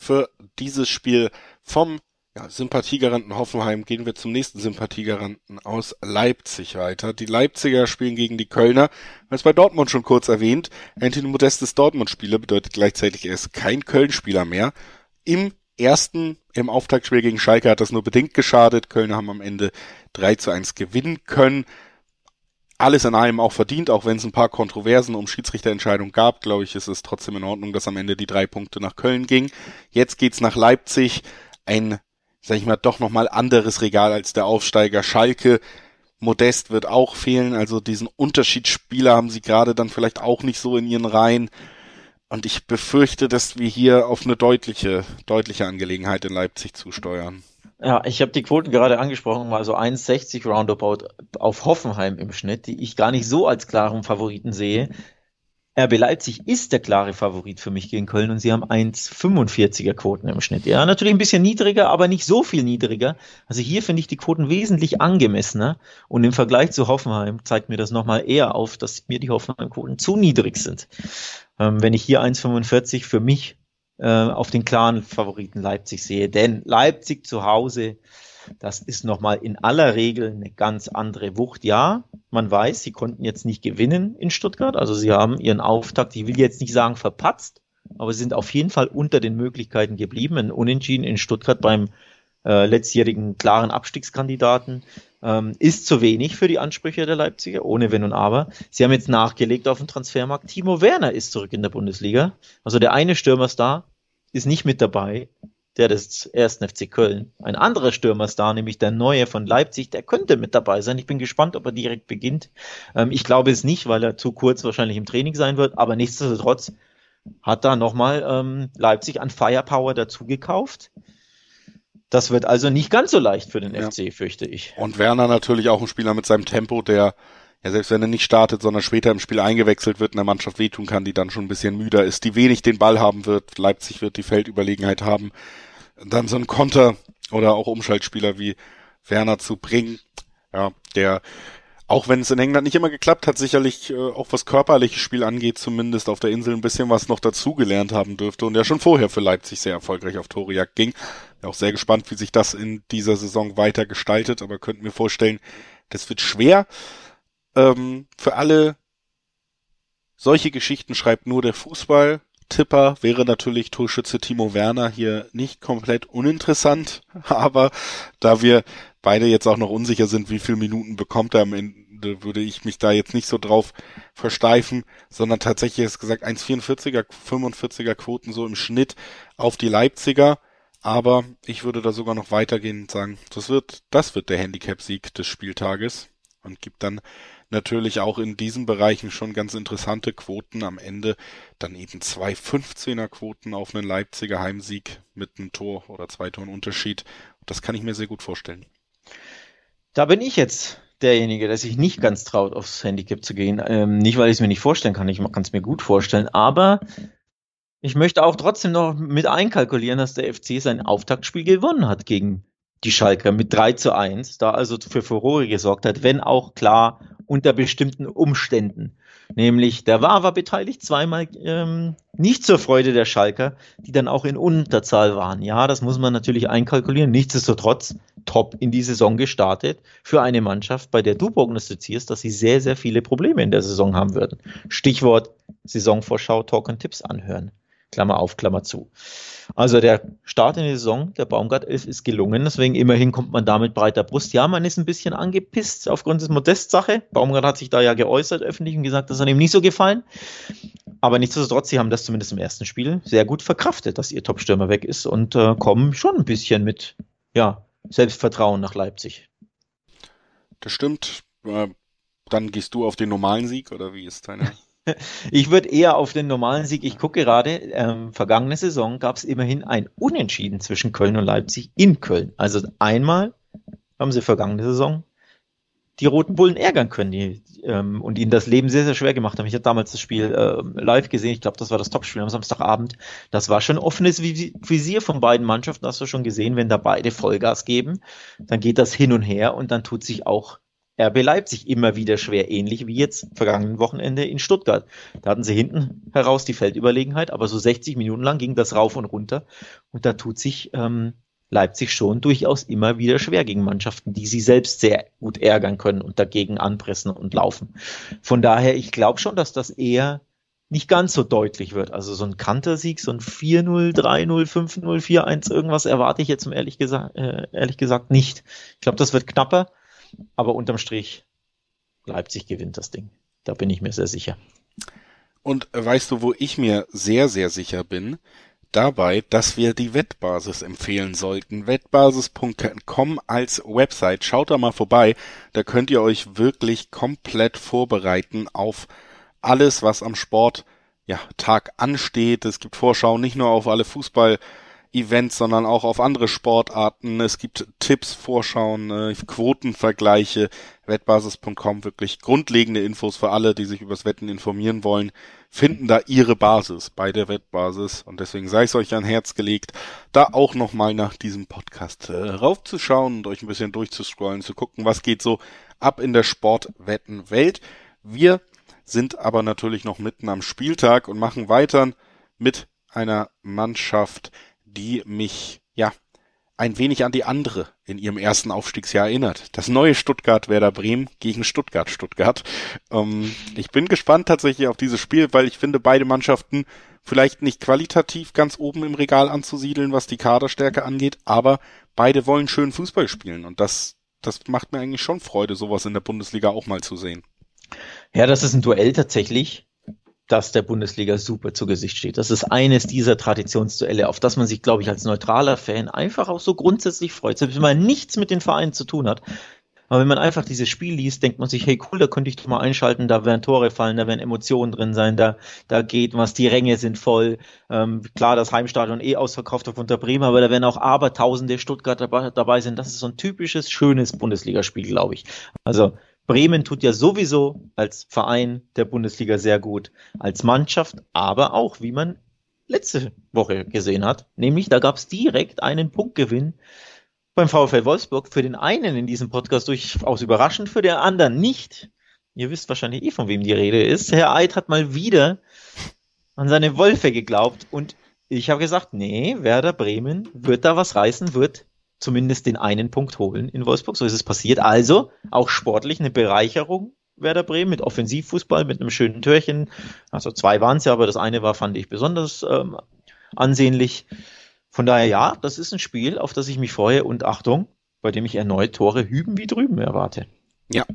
für dieses Spiel vom ja, Sympathiegaranten Hoffenheim gehen wir zum nächsten Sympathiegaranten aus Leipzig weiter. Die Leipziger spielen gegen die Kölner. Als bei Dortmund schon kurz erwähnt, Anthony Modestes Dortmund-Spieler bedeutet gleichzeitig, er ist kein Köln-Spieler mehr. Im ersten im Auftaktspiel gegen Schalke hat das nur bedingt geschadet. Kölner haben am Ende 3 zu 1 gewinnen können. Alles in allem auch verdient, auch wenn es ein paar Kontroversen um Schiedsrichterentscheidungen gab, glaube ich, ist es trotzdem in Ordnung, dass am Ende die drei Punkte nach Köln ging. Jetzt geht's nach Leipzig. Ein, sag ich mal, doch nochmal anderes Regal als der Aufsteiger Schalke. Modest wird auch fehlen, also diesen Unterschiedsspieler haben sie gerade dann vielleicht auch nicht so in ihren Reihen. Und ich befürchte, dass wir hier auf eine deutliche, deutliche Angelegenheit in Leipzig zusteuern. Ja, ich habe die Quoten gerade angesprochen, mal so 1,60 Roundabout auf Hoffenheim im Schnitt, die ich gar nicht so als klaren Favoriten sehe. RB Leipzig ist der klare Favorit für mich gegen Köln und sie haben 1,45er Quoten im Schnitt. Ja, natürlich ein bisschen niedriger, aber nicht so viel niedriger. Also hier finde ich die Quoten wesentlich angemessener und im Vergleich zu Hoffenheim zeigt mir das nochmal eher auf, dass mir die Hoffenheim-Quoten zu niedrig sind ähm, wenn ich hier 1,45 für mich äh, auf den klaren Favoriten Leipzig sehe. Denn Leipzig zu Hause, das ist nochmal in aller Regel eine ganz andere Wucht. Ja, man weiß, sie konnten jetzt nicht gewinnen in Stuttgart. Also sie haben ihren Auftakt, ich will jetzt nicht sagen verpatzt, aber sie sind auf jeden Fall unter den Möglichkeiten geblieben. Ein Unentschieden in Stuttgart beim äh, letztjährigen klaren Abstiegskandidaten ähm, ist zu wenig für die Ansprüche der Leipziger, ohne Wenn und Aber. Sie haben jetzt nachgelegt auf dem Transfermarkt. Timo Werner ist zurück in der Bundesliga. Also der eine Stürmerstar ist nicht mit dabei, der des ersten FC Köln. Ein anderer Stürmerstar, nämlich der neue von Leipzig, der könnte mit dabei sein. Ich bin gespannt, ob er direkt beginnt. Ähm, ich glaube es nicht, weil er zu kurz wahrscheinlich im Training sein wird, aber nichtsdestotrotz hat da nochmal ähm, Leipzig an Firepower dazu gekauft. Das wird also nicht ganz so leicht für den ja. FC, fürchte ich. Und Werner natürlich auch ein Spieler mit seinem Tempo, der ja selbst wenn er nicht startet, sondern später im Spiel eingewechselt wird, in der Mannschaft wehtun kann, die dann schon ein bisschen müder ist, die wenig den Ball haben wird. Leipzig wird die Feldüberlegenheit haben. Dann so ein Konter oder auch Umschaltspieler wie Werner zu bringen, ja, der auch wenn es in England nicht immer geklappt hat, sicherlich äh, auch was körperliches Spiel angeht, zumindest auf der Insel ein bisschen was noch dazugelernt haben dürfte und ja schon vorher für Leipzig sehr erfolgreich auf Torejagd ging. Bin auch sehr gespannt, wie sich das in dieser Saison weiter gestaltet, aber könnt mir vorstellen, das wird schwer. Ähm, für alle solche Geschichten schreibt nur der Fußball. Tipper wäre natürlich Torschütze Timo Werner hier nicht komplett uninteressant, aber da wir beide jetzt auch noch unsicher sind, wie viele Minuten bekommt er am Ende, würde ich mich da jetzt nicht so drauf versteifen, sondern tatsächlich ist gesagt 1,44er, 45er Quoten so im Schnitt auf die Leipziger. Aber ich würde da sogar noch weitergehen und sagen, das wird, das wird der Handicap-Sieg des Spieltages und gibt dann natürlich auch in diesen Bereichen schon ganz interessante Quoten. Am Ende dann eben zwei 15er Quoten auf einen Leipziger Heimsieg mit einem Tor oder zwei Toren Unterschied. Das kann ich mir sehr gut vorstellen. Da bin ich jetzt derjenige, der sich nicht ganz traut, aufs Handicap zu gehen. Ähm, nicht, weil ich es mir nicht vorstellen kann, ich kann es mir gut vorstellen, aber ich möchte auch trotzdem noch mit einkalkulieren, dass der FC sein Auftaktspiel gewonnen hat gegen die Schalker mit 3 zu 1, da also für Furore gesorgt hat, wenn auch klar unter bestimmten Umständen. Nämlich der war war beteiligt zweimal ähm, nicht zur Freude der Schalker, die dann auch in Unterzahl waren. Ja, das muss man natürlich einkalkulieren. Nichtsdestotrotz top in die Saison gestartet für eine Mannschaft, bei der du prognostizierst, dass sie sehr, sehr viele Probleme in der Saison haben würden. Stichwort Saisonvorschau, Talk und Tipps anhören. Klammer auf, Klammer zu. Also der Start in die Saison der Baumgart 11 ist gelungen, deswegen immerhin kommt man da mit breiter Brust. Ja, man ist ein bisschen angepisst aufgrund des Modest-Sache. Baumgart hat sich da ja geäußert öffentlich und gesagt, das hat ihm nicht so gefallen. Aber nichtsdestotrotz, sie haben das zumindest im ersten Spiel sehr gut verkraftet, dass ihr Topstürmer weg ist und äh, kommen schon ein bisschen mit ja, Selbstvertrauen nach Leipzig. Das stimmt. Äh, dann gehst du auf den normalen Sieg oder wie ist deine Ich würde eher auf den normalen Sieg. Ich gucke gerade, ähm, vergangene Saison gab es immerhin ein Unentschieden zwischen Köln und Leipzig in Köln. Also einmal haben sie vergangene Saison die Roten Bullen ärgern können die, ähm, und ihnen das Leben sehr, sehr schwer gemacht haben. Ich habe damals das Spiel äh, live gesehen. Ich glaube, das war das Topspiel am Samstagabend. Das war schon offenes Visier von beiden Mannschaften. Hast du schon gesehen, wenn da beide Vollgas geben, dann geht das hin und her und dann tut sich auch RB Leipzig immer wieder schwer, ähnlich wie jetzt vergangenen Wochenende in Stuttgart. Da hatten sie hinten heraus die Feldüberlegenheit, aber so 60 Minuten lang ging das rauf und runter und da tut sich ähm, Leipzig schon durchaus immer wieder schwer gegen Mannschaften, die sie selbst sehr gut ärgern können und dagegen anpressen und laufen. Von daher, ich glaube schon, dass das eher nicht ganz so deutlich wird. Also so ein Kantersieg, so ein 4-0, 3-0, 5-0, 4-1, irgendwas erwarte ich jetzt um ehrlich gesagt, äh, ehrlich gesagt nicht. Ich glaube, das wird knapper. Aber unterm Strich, Leipzig gewinnt das Ding. Da bin ich mir sehr sicher. Und weißt du, wo ich mir sehr, sehr sicher bin? Dabei, dass wir die Wettbasis empfehlen sollten. Wettbasis.com als Website. Schaut da mal vorbei. Da könnt ihr euch wirklich komplett vorbereiten auf alles, was am Sport ja, Tag ansteht. Es gibt Vorschauen nicht nur auf alle Fußball Events, sondern auch auf andere Sportarten. Es gibt Tipps, Vorschauen, äh, Quotenvergleiche, wettbasis.com, wirklich grundlegende Infos für alle, die sich übers Wetten informieren wollen, finden da ihre Basis bei der Wettbasis. Und deswegen sei es euch ein Herz gelegt, da auch nochmal nach diesem Podcast äh, raufzuschauen und euch ein bisschen durchzuscrollen, zu gucken, was geht so ab in der Sportwettenwelt. Wir sind aber natürlich noch mitten am Spieltag und machen weiter mit einer Mannschaft, die mich, ja, ein wenig an die andere in ihrem ersten Aufstiegsjahr erinnert. Das neue Stuttgart Werder Bremen gegen Stuttgart Stuttgart. Ähm, ich bin gespannt tatsächlich auf dieses Spiel, weil ich finde beide Mannschaften vielleicht nicht qualitativ ganz oben im Regal anzusiedeln, was die Kaderstärke angeht, aber beide wollen schön Fußball spielen und das, das macht mir eigentlich schon Freude, sowas in der Bundesliga auch mal zu sehen. Ja, das ist ein Duell tatsächlich das der Bundesliga super zu Gesicht steht. Das ist eines dieser Traditionsduelle, auf das man sich, glaube ich, als neutraler Fan einfach auch so grundsätzlich freut, selbst wenn man nichts mit den Vereinen zu tun hat. Aber wenn man einfach dieses Spiel liest, denkt man sich, hey cool, da könnte ich doch mal einschalten, da werden Tore fallen, da werden Emotionen drin sein, da, da geht was, die Ränge sind voll. Ähm, klar, das Heimstadion eh ausverkauft auf unter Bremen, aber da werden auch Abertausende Stuttgart dabei, dabei sind. Das ist so ein typisches, schönes Bundesligaspiel, glaube ich. Also Bremen tut ja sowieso als Verein der Bundesliga sehr gut, als Mannschaft, aber auch, wie man letzte Woche gesehen hat. Nämlich, da gab es direkt einen Punktgewinn beim VfL Wolfsburg. Für den einen in diesem Podcast durchaus überraschend, für den anderen nicht. Ihr wisst wahrscheinlich eh, von wem die Rede ist. Herr Eid hat mal wieder an seine Wölfe geglaubt und ich habe gesagt, nee, Werder Bremen wird da was reißen, wird zumindest den einen Punkt holen in Wolfsburg. So ist es passiert. Also auch sportlich eine Bereicherung Werder Bremen mit Offensivfußball, mit einem schönen Türchen. Also zwei waren es ja, aber das eine war, fand ich, besonders ähm, ansehnlich. Von daher, ja, das ist ein Spiel, auf das ich mich freue und Achtung, bei dem ich erneut Tore hüben wie drüben erwarte. Ja,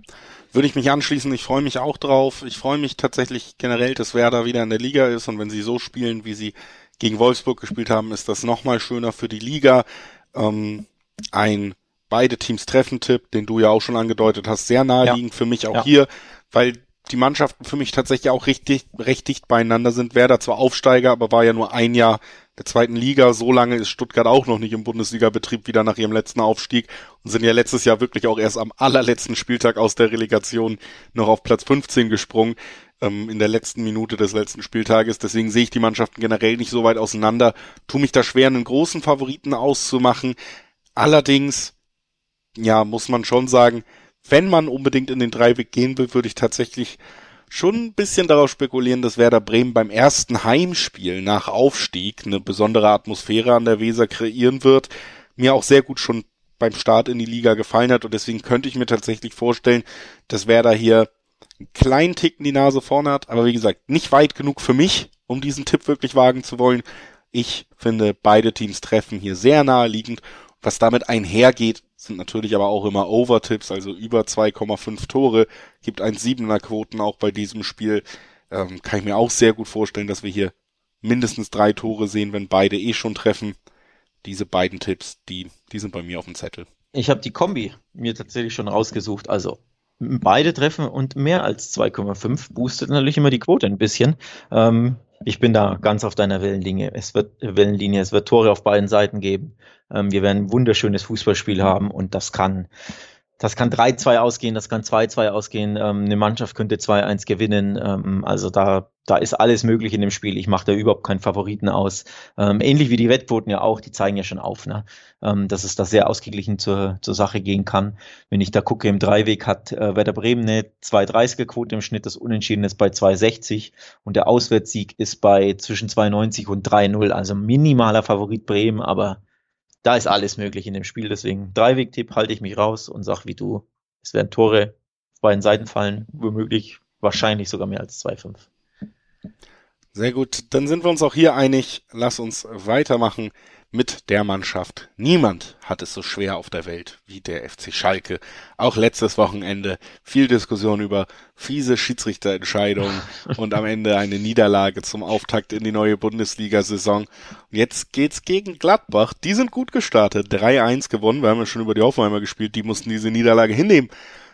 würde ich mich anschließen. Ich freue mich auch drauf. Ich freue mich tatsächlich generell, dass Werder wieder in der Liga ist und wenn sie so spielen, wie sie gegen Wolfsburg gespielt haben, ist das nochmal schöner für die Liga. Ähm, ein beide Teams treffen Tipp, den du ja auch schon angedeutet hast, sehr naheliegend ja. für mich auch ja. hier, weil die Mannschaften für mich tatsächlich auch richtig, recht dicht beieinander sind. Werder zwar Aufsteiger, aber war ja nur ein Jahr der zweiten Liga. So lange ist Stuttgart auch noch nicht im Bundesliga-Betrieb wieder nach ihrem letzten Aufstieg und sind ja letztes Jahr wirklich auch erst am allerletzten Spieltag aus der Relegation noch auf Platz 15 gesprungen ähm, in der letzten Minute des letzten Spieltages. Deswegen sehe ich die Mannschaften generell nicht so weit auseinander. Tu mich da schwer, einen großen Favoriten auszumachen. Allerdings ja, muss man schon sagen, wenn man unbedingt in den Dreiweg gehen will, würde ich tatsächlich schon ein bisschen darauf spekulieren, dass Werder Bremen beim ersten Heimspiel nach Aufstieg eine besondere Atmosphäre an der Weser kreieren wird. Mir auch sehr gut schon beim Start in die Liga gefallen hat und deswegen könnte ich mir tatsächlich vorstellen, dass Werder hier einen kleinen Ticken die Nase vorne hat, aber wie gesagt, nicht weit genug für mich, um diesen Tipp wirklich wagen zu wollen. Ich finde beide Teams treffen hier sehr naheliegend. Was damit einhergeht, sind natürlich aber auch immer Overtips, also über 2,5 Tore, gibt ein Siebener Quoten auch bei diesem Spiel. Ähm, kann ich mir auch sehr gut vorstellen, dass wir hier mindestens drei Tore sehen, wenn beide eh schon treffen. Diese beiden Tipps, die, die sind bei mir auf dem Zettel. Ich habe die Kombi mir tatsächlich schon rausgesucht. Also beide treffen und mehr als 2,5 boostet natürlich immer die Quote ein bisschen. Ähm, ich bin da ganz auf deiner Wellenlinie. Es wird Wellenlinie, es wird Tore auf beiden Seiten geben. Ähm, wir werden ein wunderschönes Fußballspiel haben und das kann das kann 3-2 ausgehen, das kann 2-2 ausgehen. Ähm, eine Mannschaft könnte 2-1 gewinnen. Ähm, also da, da ist alles möglich in dem Spiel. Ich mache da überhaupt keinen Favoriten aus. Ähm, ähnlich wie die Wettquoten ja auch, die zeigen ja schon auf, ne? ähm, dass es da sehr ausgeglichen zur, zur Sache gehen kann. Wenn ich da gucke, im Dreiweg hat äh, Werder Bremen eine 2,30er Quote im Schnitt, das Unentschieden ist bei 2,60 und der Auswärtssieg ist bei zwischen 2,90 und 3,0. Also minimaler Favorit Bremen, aber da ist alles möglich in dem Spiel. Deswegen Dreiweg-Tipp halte ich mich raus und sag wie du, es werden Tore auf beiden Seiten fallen, womöglich wahrscheinlich sogar mehr als 2-5. Sehr gut, dann sind wir uns auch hier einig. Lass uns weitermachen mit der Mannschaft. Niemand hat es so schwer auf der Welt wie der FC Schalke. Auch letztes Wochenende viel Diskussion über fiese Schiedsrichterentscheidungen und am Ende eine Niederlage zum Auftakt in die neue Bundesliga-Saison. Und jetzt geht's gegen Gladbach. Die sind gut gestartet. 3-1 gewonnen. Wir haben ja schon über die Hoffenheimer gespielt. Die mussten diese Niederlage hinnehmen.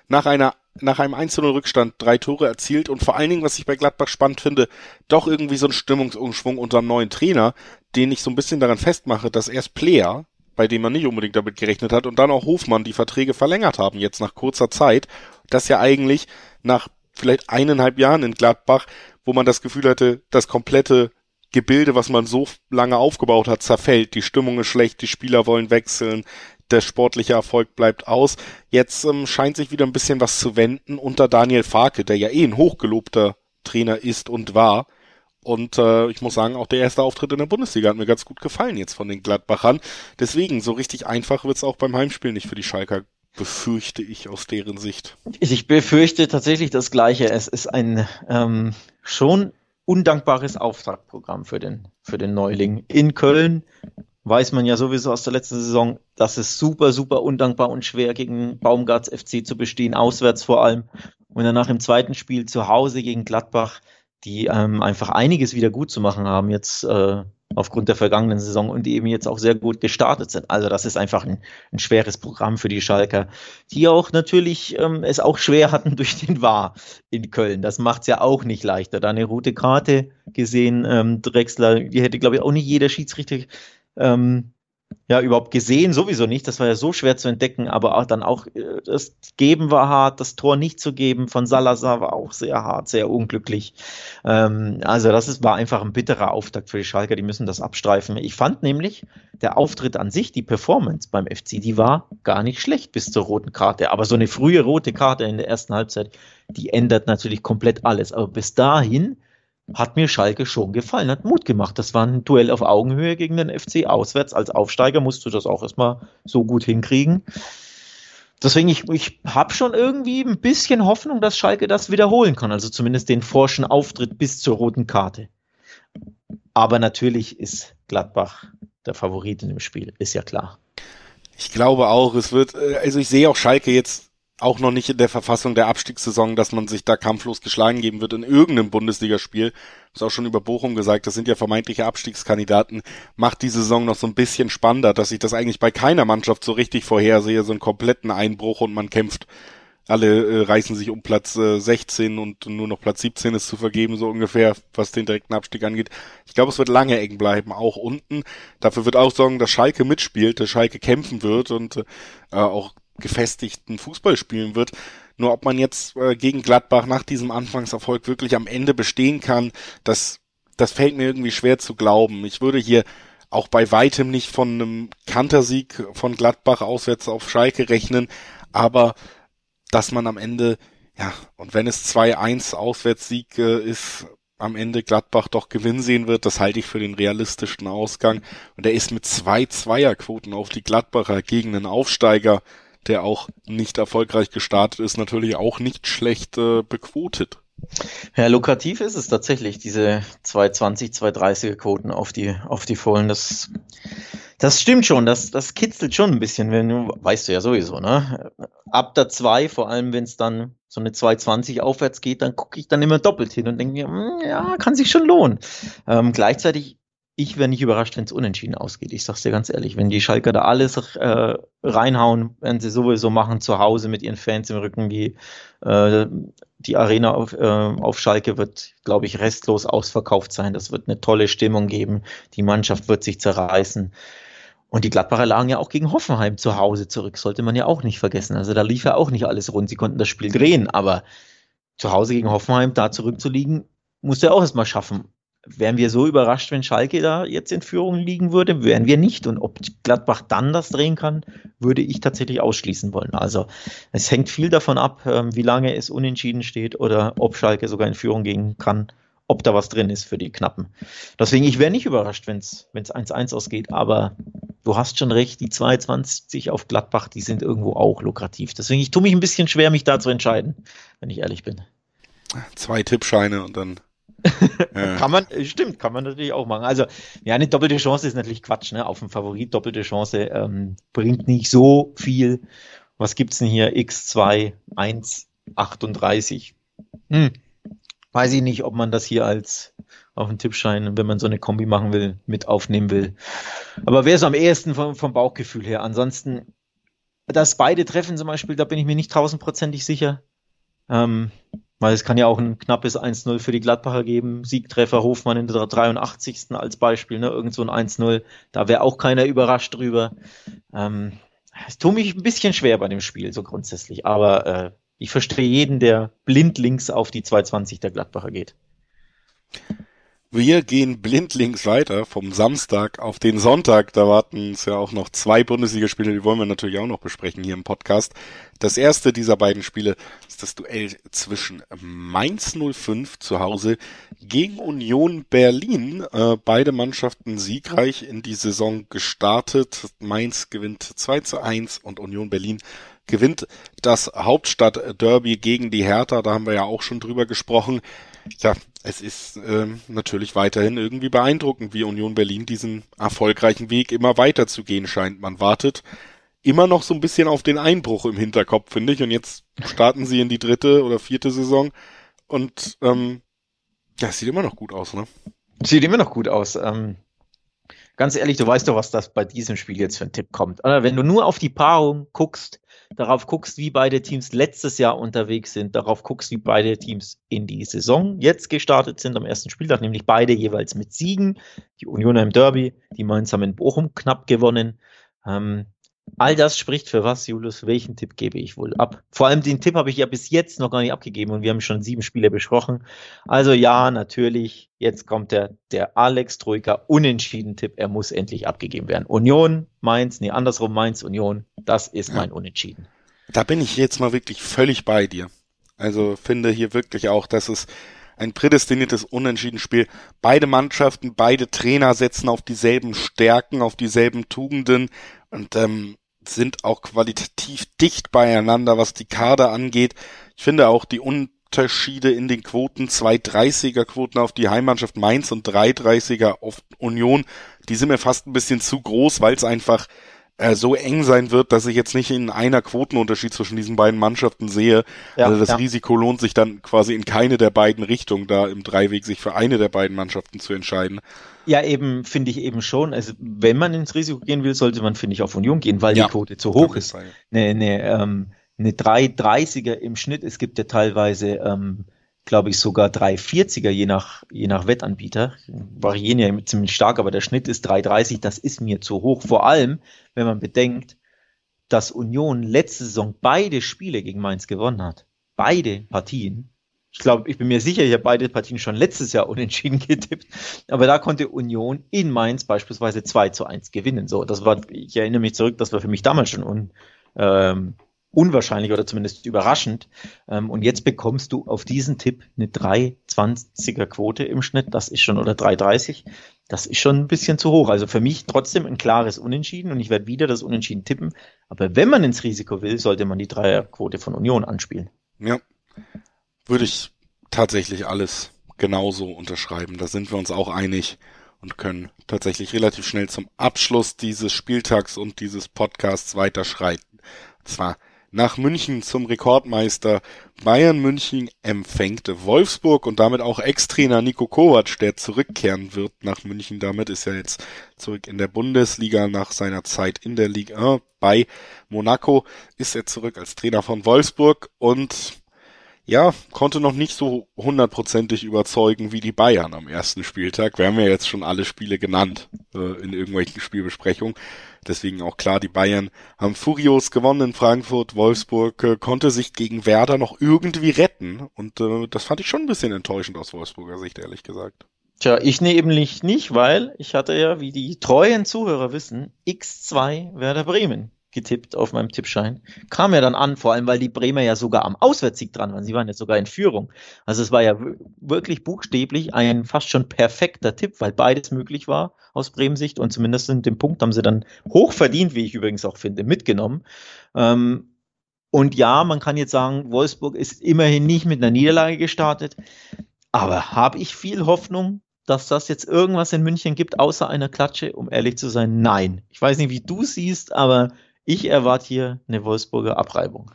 Nach einer nach einem 1-0-Rückstand drei Tore erzielt und vor allen Dingen, was ich bei Gladbach spannend finde, doch irgendwie so ein Stimmungsumschwung unter einem neuen Trainer, den ich so ein bisschen daran festmache, dass erst Player, bei dem man nicht unbedingt damit gerechnet hat, und dann auch Hofmann die Verträge verlängert haben, jetzt nach kurzer Zeit, das ja eigentlich nach vielleicht eineinhalb Jahren in Gladbach, wo man das Gefühl hatte, das komplette Gebilde, was man so lange aufgebaut hat, zerfällt. Die Stimmung ist schlecht, die Spieler wollen wechseln, der sportliche Erfolg bleibt aus. Jetzt ähm, scheint sich wieder ein bisschen was zu wenden unter Daniel Farke, der ja eh ein hochgelobter Trainer ist und war. Und äh, ich muss sagen, auch der erste Auftritt in der Bundesliga hat mir ganz gut gefallen jetzt von den Gladbachern. Deswegen, so richtig einfach wird's auch beim Heimspiel nicht für die Schalker, befürchte ich aus deren Sicht. Ich befürchte tatsächlich das Gleiche. Es ist ein ähm, schon undankbares Auftaktprogramm für den, für den Neuling. In Köln weiß man ja sowieso aus der letzten Saison, dass es super, super undankbar und schwer gegen Baumgarts FC zu bestehen, auswärts vor allem. Und danach im zweiten Spiel zu Hause gegen Gladbach die ähm, einfach einiges wieder gut zu machen haben. Jetzt äh, aufgrund der vergangenen Saison und die eben jetzt auch sehr gut gestartet sind. Also das ist einfach ein, ein schweres Programm für die Schalker, die auch natürlich ähm, es auch schwer hatten durch den War in Köln. Das macht es ja auch nicht leichter. Da eine rote Karte gesehen, ähm, Drexler, die hätte, glaube ich, auch nicht jeder Schiedsrichter ähm, ja überhaupt gesehen, sowieso nicht. Das war ja so schwer zu entdecken, aber auch dann auch äh, das Geben war hart, das Tor nicht zu geben von Salazar war auch sehr hart, sehr unglücklich. Ähm, also das ist, war einfach ein bitterer Auftakt für die Schalker, die müssen das abstreifen. Ich fand nämlich, der Auftritt an sich, die Performance beim FC, die war gar nicht schlecht bis zur roten Karte. Aber so eine frühe rote Karte in der ersten Halbzeit, die ändert natürlich komplett alles. Aber bis dahin hat mir Schalke schon gefallen, hat Mut gemacht. Das war ein Duell auf Augenhöhe gegen den FC auswärts. Als Aufsteiger musst du das auch erstmal so gut hinkriegen. Deswegen, ich, ich habe schon irgendwie ein bisschen Hoffnung, dass Schalke das wiederholen kann. Also zumindest den forschen Auftritt bis zur roten Karte. Aber natürlich ist Gladbach der Favorit in dem Spiel, ist ja klar. Ich glaube auch, es wird, äh, also ich sehe auch Schalke jetzt auch noch nicht in der Verfassung der Abstiegssaison, dass man sich da kampflos geschlagen geben wird in irgendeinem Bundesligaspiel. Ist auch schon über Bochum gesagt, das sind ja vermeintliche Abstiegskandidaten. Macht die Saison noch so ein bisschen spannender, dass ich das eigentlich bei keiner Mannschaft so richtig vorhersehe, so einen kompletten Einbruch und man kämpft. Alle äh, reißen sich um Platz äh, 16 und nur noch Platz 17 ist zu vergeben, so ungefähr, was den direkten Abstieg angeht. Ich glaube, es wird lange eng bleiben, auch unten. Dafür wird auch sorgen, dass Schalke mitspielt, dass Schalke kämpfen wird und äh, auch gefestigten Fußball spielen wird. Nur ob man jetzt äh, gegen Gladbach nach diesem Anfangserfolg wirklich am Ende bestehen kann, das, das fällt mir irgendwie schwer zu glauben. Ich würde hier auch bei weitem nicht von einem Kantersieg von Gladbach auswärts auf Schalke rechnen, aber dass man am Ende, ja, und wenn es 2-1 Auswärtssieg äh, ist, am Ende Gladbach doch Gewinn sehen wird, das halte ich für den realistischen Ausgang. Und er ist mit zwei Zweierquoten auf die Gladbacher gegen einen Aufsteiger der auch nicht erfolgreich gestartet ist, natürlich auch nicht schlecht äh, bequotet. Ja, lukrativ ist es tatsächlich, diese 220, 230er Quoten auf die, auf die Vollen. Das, das stimmt schon, das, das kitzelt schon ein bisschen, wenn du, weißt du ja sowieso, ne? Ab der 2, vor allem wenn es dann so eine 220 aufwärts geht, dann gucke ich dann immer doppelt hin und denke mir, hm, ja, kann sich schon lohnen. Ähm, gleichzeitig ich wäre nicht überrascht, wenn es unentschieden ausgeht. Ich sag's dir ganz ehrlich, wenn die Schalker da alles äh, reinhauen, werden sie sowieso machen zu Hause mit ihren Fans im Rücken. Die, äh, die Arena auf, äh, auf Schalke wird, glaube ich, restlos ausverkauft sein. Das wird eine tolle Stimmung geben. Die Mannschaft wird sich zerreißen. Und die Gladbacher lagen ja auch gegen Hoffenheim zu Hause zurück, sollte man ja auch nicht vergessen. Also da lief ja auch nicht alles rund. Sie konnten das Spiel drehen, aber zu Hause gegen Hoffenheim da zurückzuliegen, musste er auch erstmal schaffen wären wir so überrascht, wenn Schalke da jetzt in Führung liegen würde? Wären wir nicht. Und ob Gladbach dann das drehen kann, würde ich tatsächlich ausschließen wollen. Also es hängt viel davon ab, ähm, wie lange es unentschieden steht oder ob Schalke sogar in Führung gehen kann, ob da was drin ist für die Knappen. Deswegen, ich wäre nicht überrascht, wenn es 1-1 ausgeht, aber du hast schon recht, die 22 auf Gladbach, die sind irgendwo auch lukrativ. Deswegen, ich tue mich ein bisschen schwer, mich da zu entscheiden, wenn ich ehrlich bin. Zwei Tippscheine und dann kann man, stimmt, kann man natürlich auch machen. Also, ja, eine doppelte Chance ist natürlich Quatsch, ne? Auf dem Favorit doppelte Chance ähm, bringt nicht so viel. Was gibt's denn hier? X2, 1, 38. Hm. Weiß ich nicht, ob man das hier als auf den Tippschein, wenn man so eine Kombi machen will, mit aufnehmen will. Aber wäre es am ehesten vom, vom Bauchgefühl her. Ansonsten, dass beide treffen zum Beispiel, da bin ich mir nicht tausendprozentig sicher. Ähm, weil es kann ja auch ein knappes 1-0 für die Gladbacher geben. Siegtreffer Hofmann in der 83. als Beispiel, ne? Irgend so ein 1-0. Da wäre auch keiner überrascht drüber. Ähm, es tut mich ein bisschen schwer bei dem Spiel, so grundsätzlich. Aber äh, ich verstehe jeden, der blind links auf die 220 der Gladbacher geht. Wir gehen blindlings weiter vom Samstag auf den Sonntag. Da warten uns ja auch noch zwei Bundesligaspiele, die wollen wir natürlich auch noch besprechen hier im Podcast. Das erste dieser beiden Spiele ist das Duell zwischen Mainz 05 zu Hause gegen Union Berlin. Äh, beide Mannschaften siegreich in die Saison gestartet. Mainz gewinnt 2 zu 1 und Union Berlin gewinnt das Hauptstadtderby gegen die Hertha. Da haben wir ja auch schon drüber gesprochen. Ja, es ist ähm, natürlich weiterhin irgendwie beeindruckend, wie Union Berlin diesen erfolgreichen Weg immer weiter zu gehen scheint. Man wartet immer noch so ein bisschen auf den Einbruch im Hinterkopf, finde ich. Und jetzt starten sie in die dritte oder vierte Saison und ähm, ja, es sieht immer noch gut aus, ne? Sieht immer noch gut aus. Ähm, ganz ehrlich, du weißt doch, was das bei diesem Spiel jetzt für ein Tipp kommt. Oder wenn du nur auf die Paarung guckst, darauf guckst, wie beide Teams letztes Jahr unterwegs sind, darauf guckst, wie beide Teams in die Saison jetzt gestartet sind am ersten Spieltag, nämlich beide jeweils mit Siegen. Die Unioner im Derby, die Mainz haben in Bochum knapp gewonnen. Ähm, All das spricht für was, Julius? Welchen Tipp gebe ich wohl ab? Vor allem den Tipp habe ich ja bis jetzt noch gar nicht abgegeben und wir haben schon sieben Spiele besprochen. Also ja, natürlich, jetzt kommt der, der Alex Troika Unentschieden-Tipp. Er muss endlich abgegeben werden. Union, Mainz, nee, andersrum Mainz, Union. Das ist mein Unentschieden. Da bin ich jetzt mal wirklich völlig bei dir. Also finde hier wirklich auch, dass es ein prädestiniertes Unentschieden-Spiel. Beide Mannschaften, beide Trainer setzen auf dieselben Stärken, auf dieselben Tugenden und ähm, sind auch qualitativ dicht beieinander, was die Kader angeht. Ich finde auch die Unterschiede in den Quoten, zwei 30er Quoten auf die Heimmannschaft Mainz und drei 30er auf Union, die sind mir fast ein bisschen zu groß, weil es einfach äh, so eng sein wird, dass ich jetzt nicht in einer Quotenunterschied zwischen diesen beiden Mannschaften sehe. Ja, also das ja. Risiko lohnt sich dann quasi in keine der beiden Richtungen, da im Dreiweg sich für eine der beiden Mannschaften zu entscheiden. Ja, eben, finde ich eben schon. Also, wenn man ins Risiko gehen will, sollte man, finde ich, auf Union gehen, weil ja, die Quote zu hoch ist. Eine, eine, ähm, eine 3,30er im Schnitt. Es gibt ja teilweise, ähm, glaube ich, sogar 3,40er je nach, je nach Wettanbieter. Variieren ja ziemlich stark, aber der Schnitt ist 3,30. Das ist mir zu hoch. Vor allem, wenn man bedenkt, dass Union letzte Saison beide Spiele gegen Mainz gewonnen hat. Beide Partien ich glaube, ich bin mir sicher, ich habe beide Partien schon letztes Jahr unentschieden getippt. Aber da konnte Union in Mainz beispielsweise 2 zu 1 gewinnen. So, das war, ich erinnere mich zurück, das war für mich damals schon un, ähm, unwahrscheinlich oder zumindest überraschend. Ähm, und jetzt bekommst du auf diesen Tipp eine 3,20er Quote im Schnitt. Das ist schon, oder 3,30. Das ist schon ein bisschen zu hoch. Also für mich trotzdem ein klares Unentschieden und ich werde wieder das Unentschieden tippen. Aber wenn man ins Risiko will, sollte man die Dreierquote von Union anspielen. Ja würde ich tatsächlich alles genauso unterschreiben. Da sind wir uns auch einig und können tatsächlich relativ schnell zum Abschluss dieses Spieltags und dieses Podcasts weiterschreiten. Und zwar nach München zum Rekordmeister. Bayern München empfängt Wolfsburg und damit auch Ex-Trainer Nico Kovac, der zurückkehren wird nach München. Damit ist er jetzt zurück in der Bundesliga nach seiner Zeit in der Liga 1 bei Monaco. Ist er zurück als Trainer von Wolfsburg und ja, konnte noch nicht so hundertprozentig überzeugen wie die Bayern am ersten Spieltag. Wir haben ja jetzt schon alle Spiele genannt äh, in irgendwelchen Spielbesprechungen. Deswegen auch klar, die Bayern haben furios gewonnen in Frankfurt. Wolfsburg äh, konnte sich gegen Werder noch irgendwie retten. Und äh, das fand ich schon ein bisschen enttäuschend aus Wolfsburger Sicht, ehrlich gesagt. Tja, ich nämlich nicht, weil ich hatte ja, wie die treuen Zuhörer wissen, X2 Werder Bremen getippt auf meinem Tippschein. Kam ja dann an, vor allem weil die Bremer ja sogar am Auswärtssieg dran waren. Sie waren jetzt sogar in Führung. Also es war ja wirklich buchstäblich ein fast schon perfekter Tipp, weil beides möglich war aus Bremen Sicht und zumindest in dem Punkt haben sie dann hoch verdient, wie ich übrigens auch finde, mitgenommen. Ähm, und ja, man kann jetzt sagen, Wolfsburg ist immerhin nicht mit einer Niederlage gestartet. Aber habe ich viel Hoffnung, dass das jetzt irgendwas in München gibt, außer einer Klatsche? Um ehrlich zu sein, nein. Ich weiß nicht, wie du siehst, aber ich erwarte hier eine Wolfsburger Abreibung.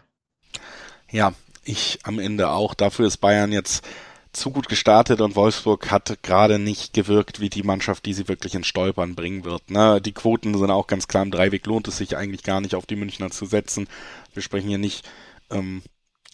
Ja, ich am Ende auch. Dafür ist Bayern jetzt zu gut gestartet und Wolfsburg hat gerade nicht gewirkt wie die Mannschaft, die sie wirklich ins Stolpern bringen wird. Ne? Die Quoten sind auch ganz klar im Dreiweg, lohnt es sich eigentlich gar nicht auf die Münchner zu setzen. Wir sprechen hier nicht ähm,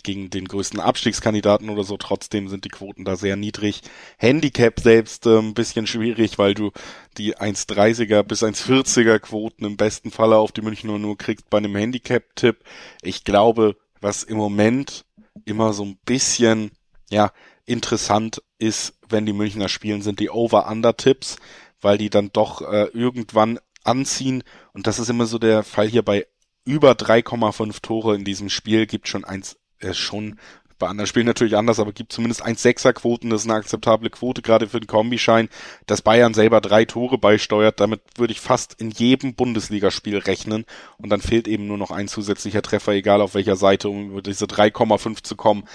gegen den größten Abstiegskandidaten oder so. Trotzdem sind die Quoten da sehr niedrig. Handicap selbst äh, ein bisschen schwierig, weil du die 1,30er bis 1,40er Quoten im besten Falle auf die Münchner nur kriegst bei einem Handicap-Tipp. Ich glaube, was im Moment immer so ein bisschen, ja, interessant ist, wenn die Münchner spielen, sind die Over-Under-Tipps, weil die dann doch äh, irgendwann anziehen. Und das ist immer so der Fall hier bei über 3,5 Tore in diesem Spiel, gibt schon eins ist schon bei anderen Spielen natürlich anders, aber gibt zumindest 1,6er Quoten, das ist eine akzeptable Quote, gerade für den Kombischein, dass Bayern selber drei Tore beisteuert, damit würde ich fast in jedem Bundesligaspiel rechnen und dann fehlt eben nur noch ein zusätzlicher Treffer, egal auf welcher Seite, um über diese 3,5 zu kommen.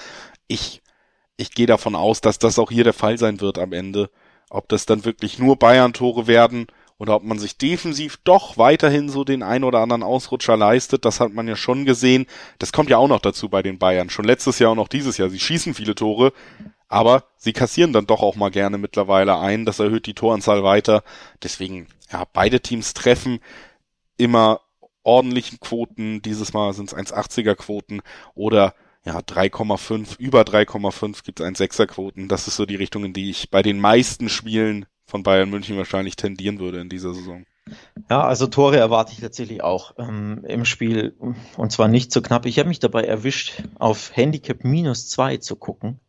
Ich, ich gehe davon aus, dass das auch hier der Fall sein wird am Ende. Ob das dann wirklich nur Bayern-Tore werden oder ob man sich defensiv doch weiterhin so den ein oder anderen Ausrutscher leistet. Das hat man ja schon gesehen. Das kommt ja auch noch dazu bei den Bayern. Schon letztes Jahr und auch dieses Jahr. Sie schießen viele Tore, aber sie kassieren dann doch auch mal gerne mittlerweile ein. Das erhöht die Toranzahl weiter. Deswegen, ja, beide Teams treffen immer ordentlichen Quoten. Dieses Mal sind es 1,80er Quoten oder ja, 3,5, über 3,5 gibt es 1,6er Quoten. Das ist so die Richtung, in die ich bei den meisten Spielen von Bayern München wahrscheinlich tendieren würde in dieser Saison. Ja, also Tore erwarte ich tatsächlich auch ähm, im Spiel und zwar nicht so knapp. Ich habe mich dabei erwischt, auf Handicap minus zwei zu gucken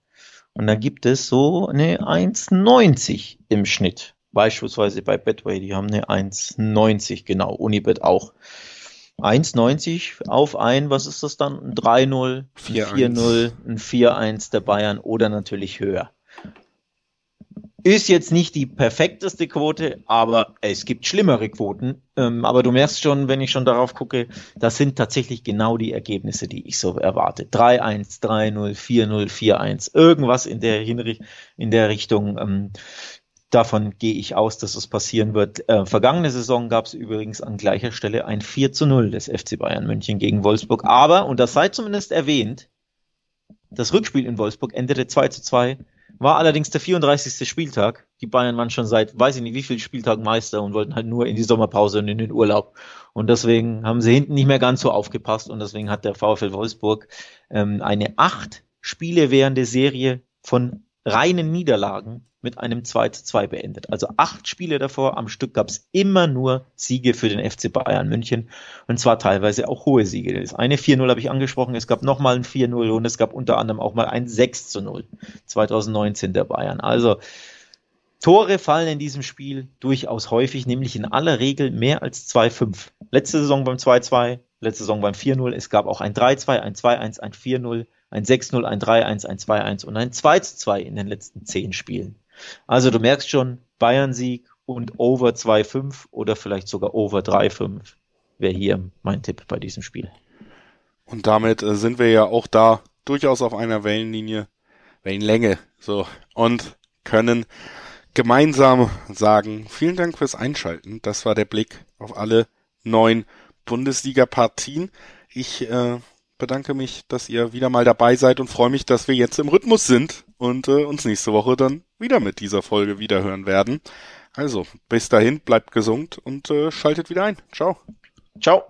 und da gibt es so eine 1,90 im Schnitt. Beispielsweise bei Betway, die haben eine 1,90 genau, Unibet auch. 1,90 auf ein, was ist das dann? Ein 3-0, 4-0, ein 4-1 der Bayern oder natürlich höher. Ist jetzt nicht die perfekteste Quote, aber es gibt schlimmere Quoten. Ähm, aber du merkst schon, wenn ich schon darauf gucke, das sind tatsächlich genau die Ergebnisse, die ich so erwarte. 3-1, 3-0, 4-0, 4-1, irgendwas in der, in der Richtung. Ähm, davon gehe ich aus, dass es passieren wird. Äh, vergangene Saison gab es übrigens an gleicher Stelle ein 4 zu 0 des FC Bayern München gegen Wolfsburg. Aber, und das sei zumindest erwähnt, das Rückspiel in Wolfsburg endete 2 zu 2 war allerdings der 34. Spieltag. Die Bayern waren schon seit, weiß ich nicht, wie viel Spieltag Meister und wollten halt nur in die Sommerpause und in den Urlaub. Und deswegen haben sie hinten nicht mehr ganz so aufgepasst und deswegen hat der VfL Wolfsburg ähm, eine acht Spiele währende Serie von reinen Niederlagen mit einem 2 zu 2 beendet. Also acht Spiele davor am Stück gab es immer nur Siege für den FC Bayern München und zwar teilweise auch hohe Siege. Das eine 4-0 habe ich angesprochen, es gab nochmal ein 4-0 und es gab unter anderem auch mal ein 6 zu 0 2019 der Bayern. Also Tore fallen in diesem Spiel durchaus häufig, nämlich in aller Regel mehr als 2-5. Letzte Saison beim 2-2, letzte Saison beim 4-0, es gab auch ein 3-2, ein 2-1, ein 4-0, ein 6-0, ein 3-1, ein 2-1 und ein 2-2 in den letzten zehn Spielen. Also du merkst schon, Bayern-Sieg und over 2-5 oder vielleicht sogar over 3-5 wäre hier mein Tipp bei diesem Spiel. Und damit äh, sind wir ja auch da durchaus auf einer Wellenlinie, Wellenlänge, so, und können gemeinsam sagen, vielen Dank fürs Einschalten. Das war der Blick auf alle neun Bundesliga-Partien. Ich äh, bedanke mich, dass ihr wieder mal dabei seid und freue mich, dass wir jetzt im Rhythmus sind und äh, uns nächste Woche dann wieder mit dieser Folge wiederhören werden. Also, bis dahin, bleibt gesund und äh, schaltet wieder ein. Ciao. Ciao.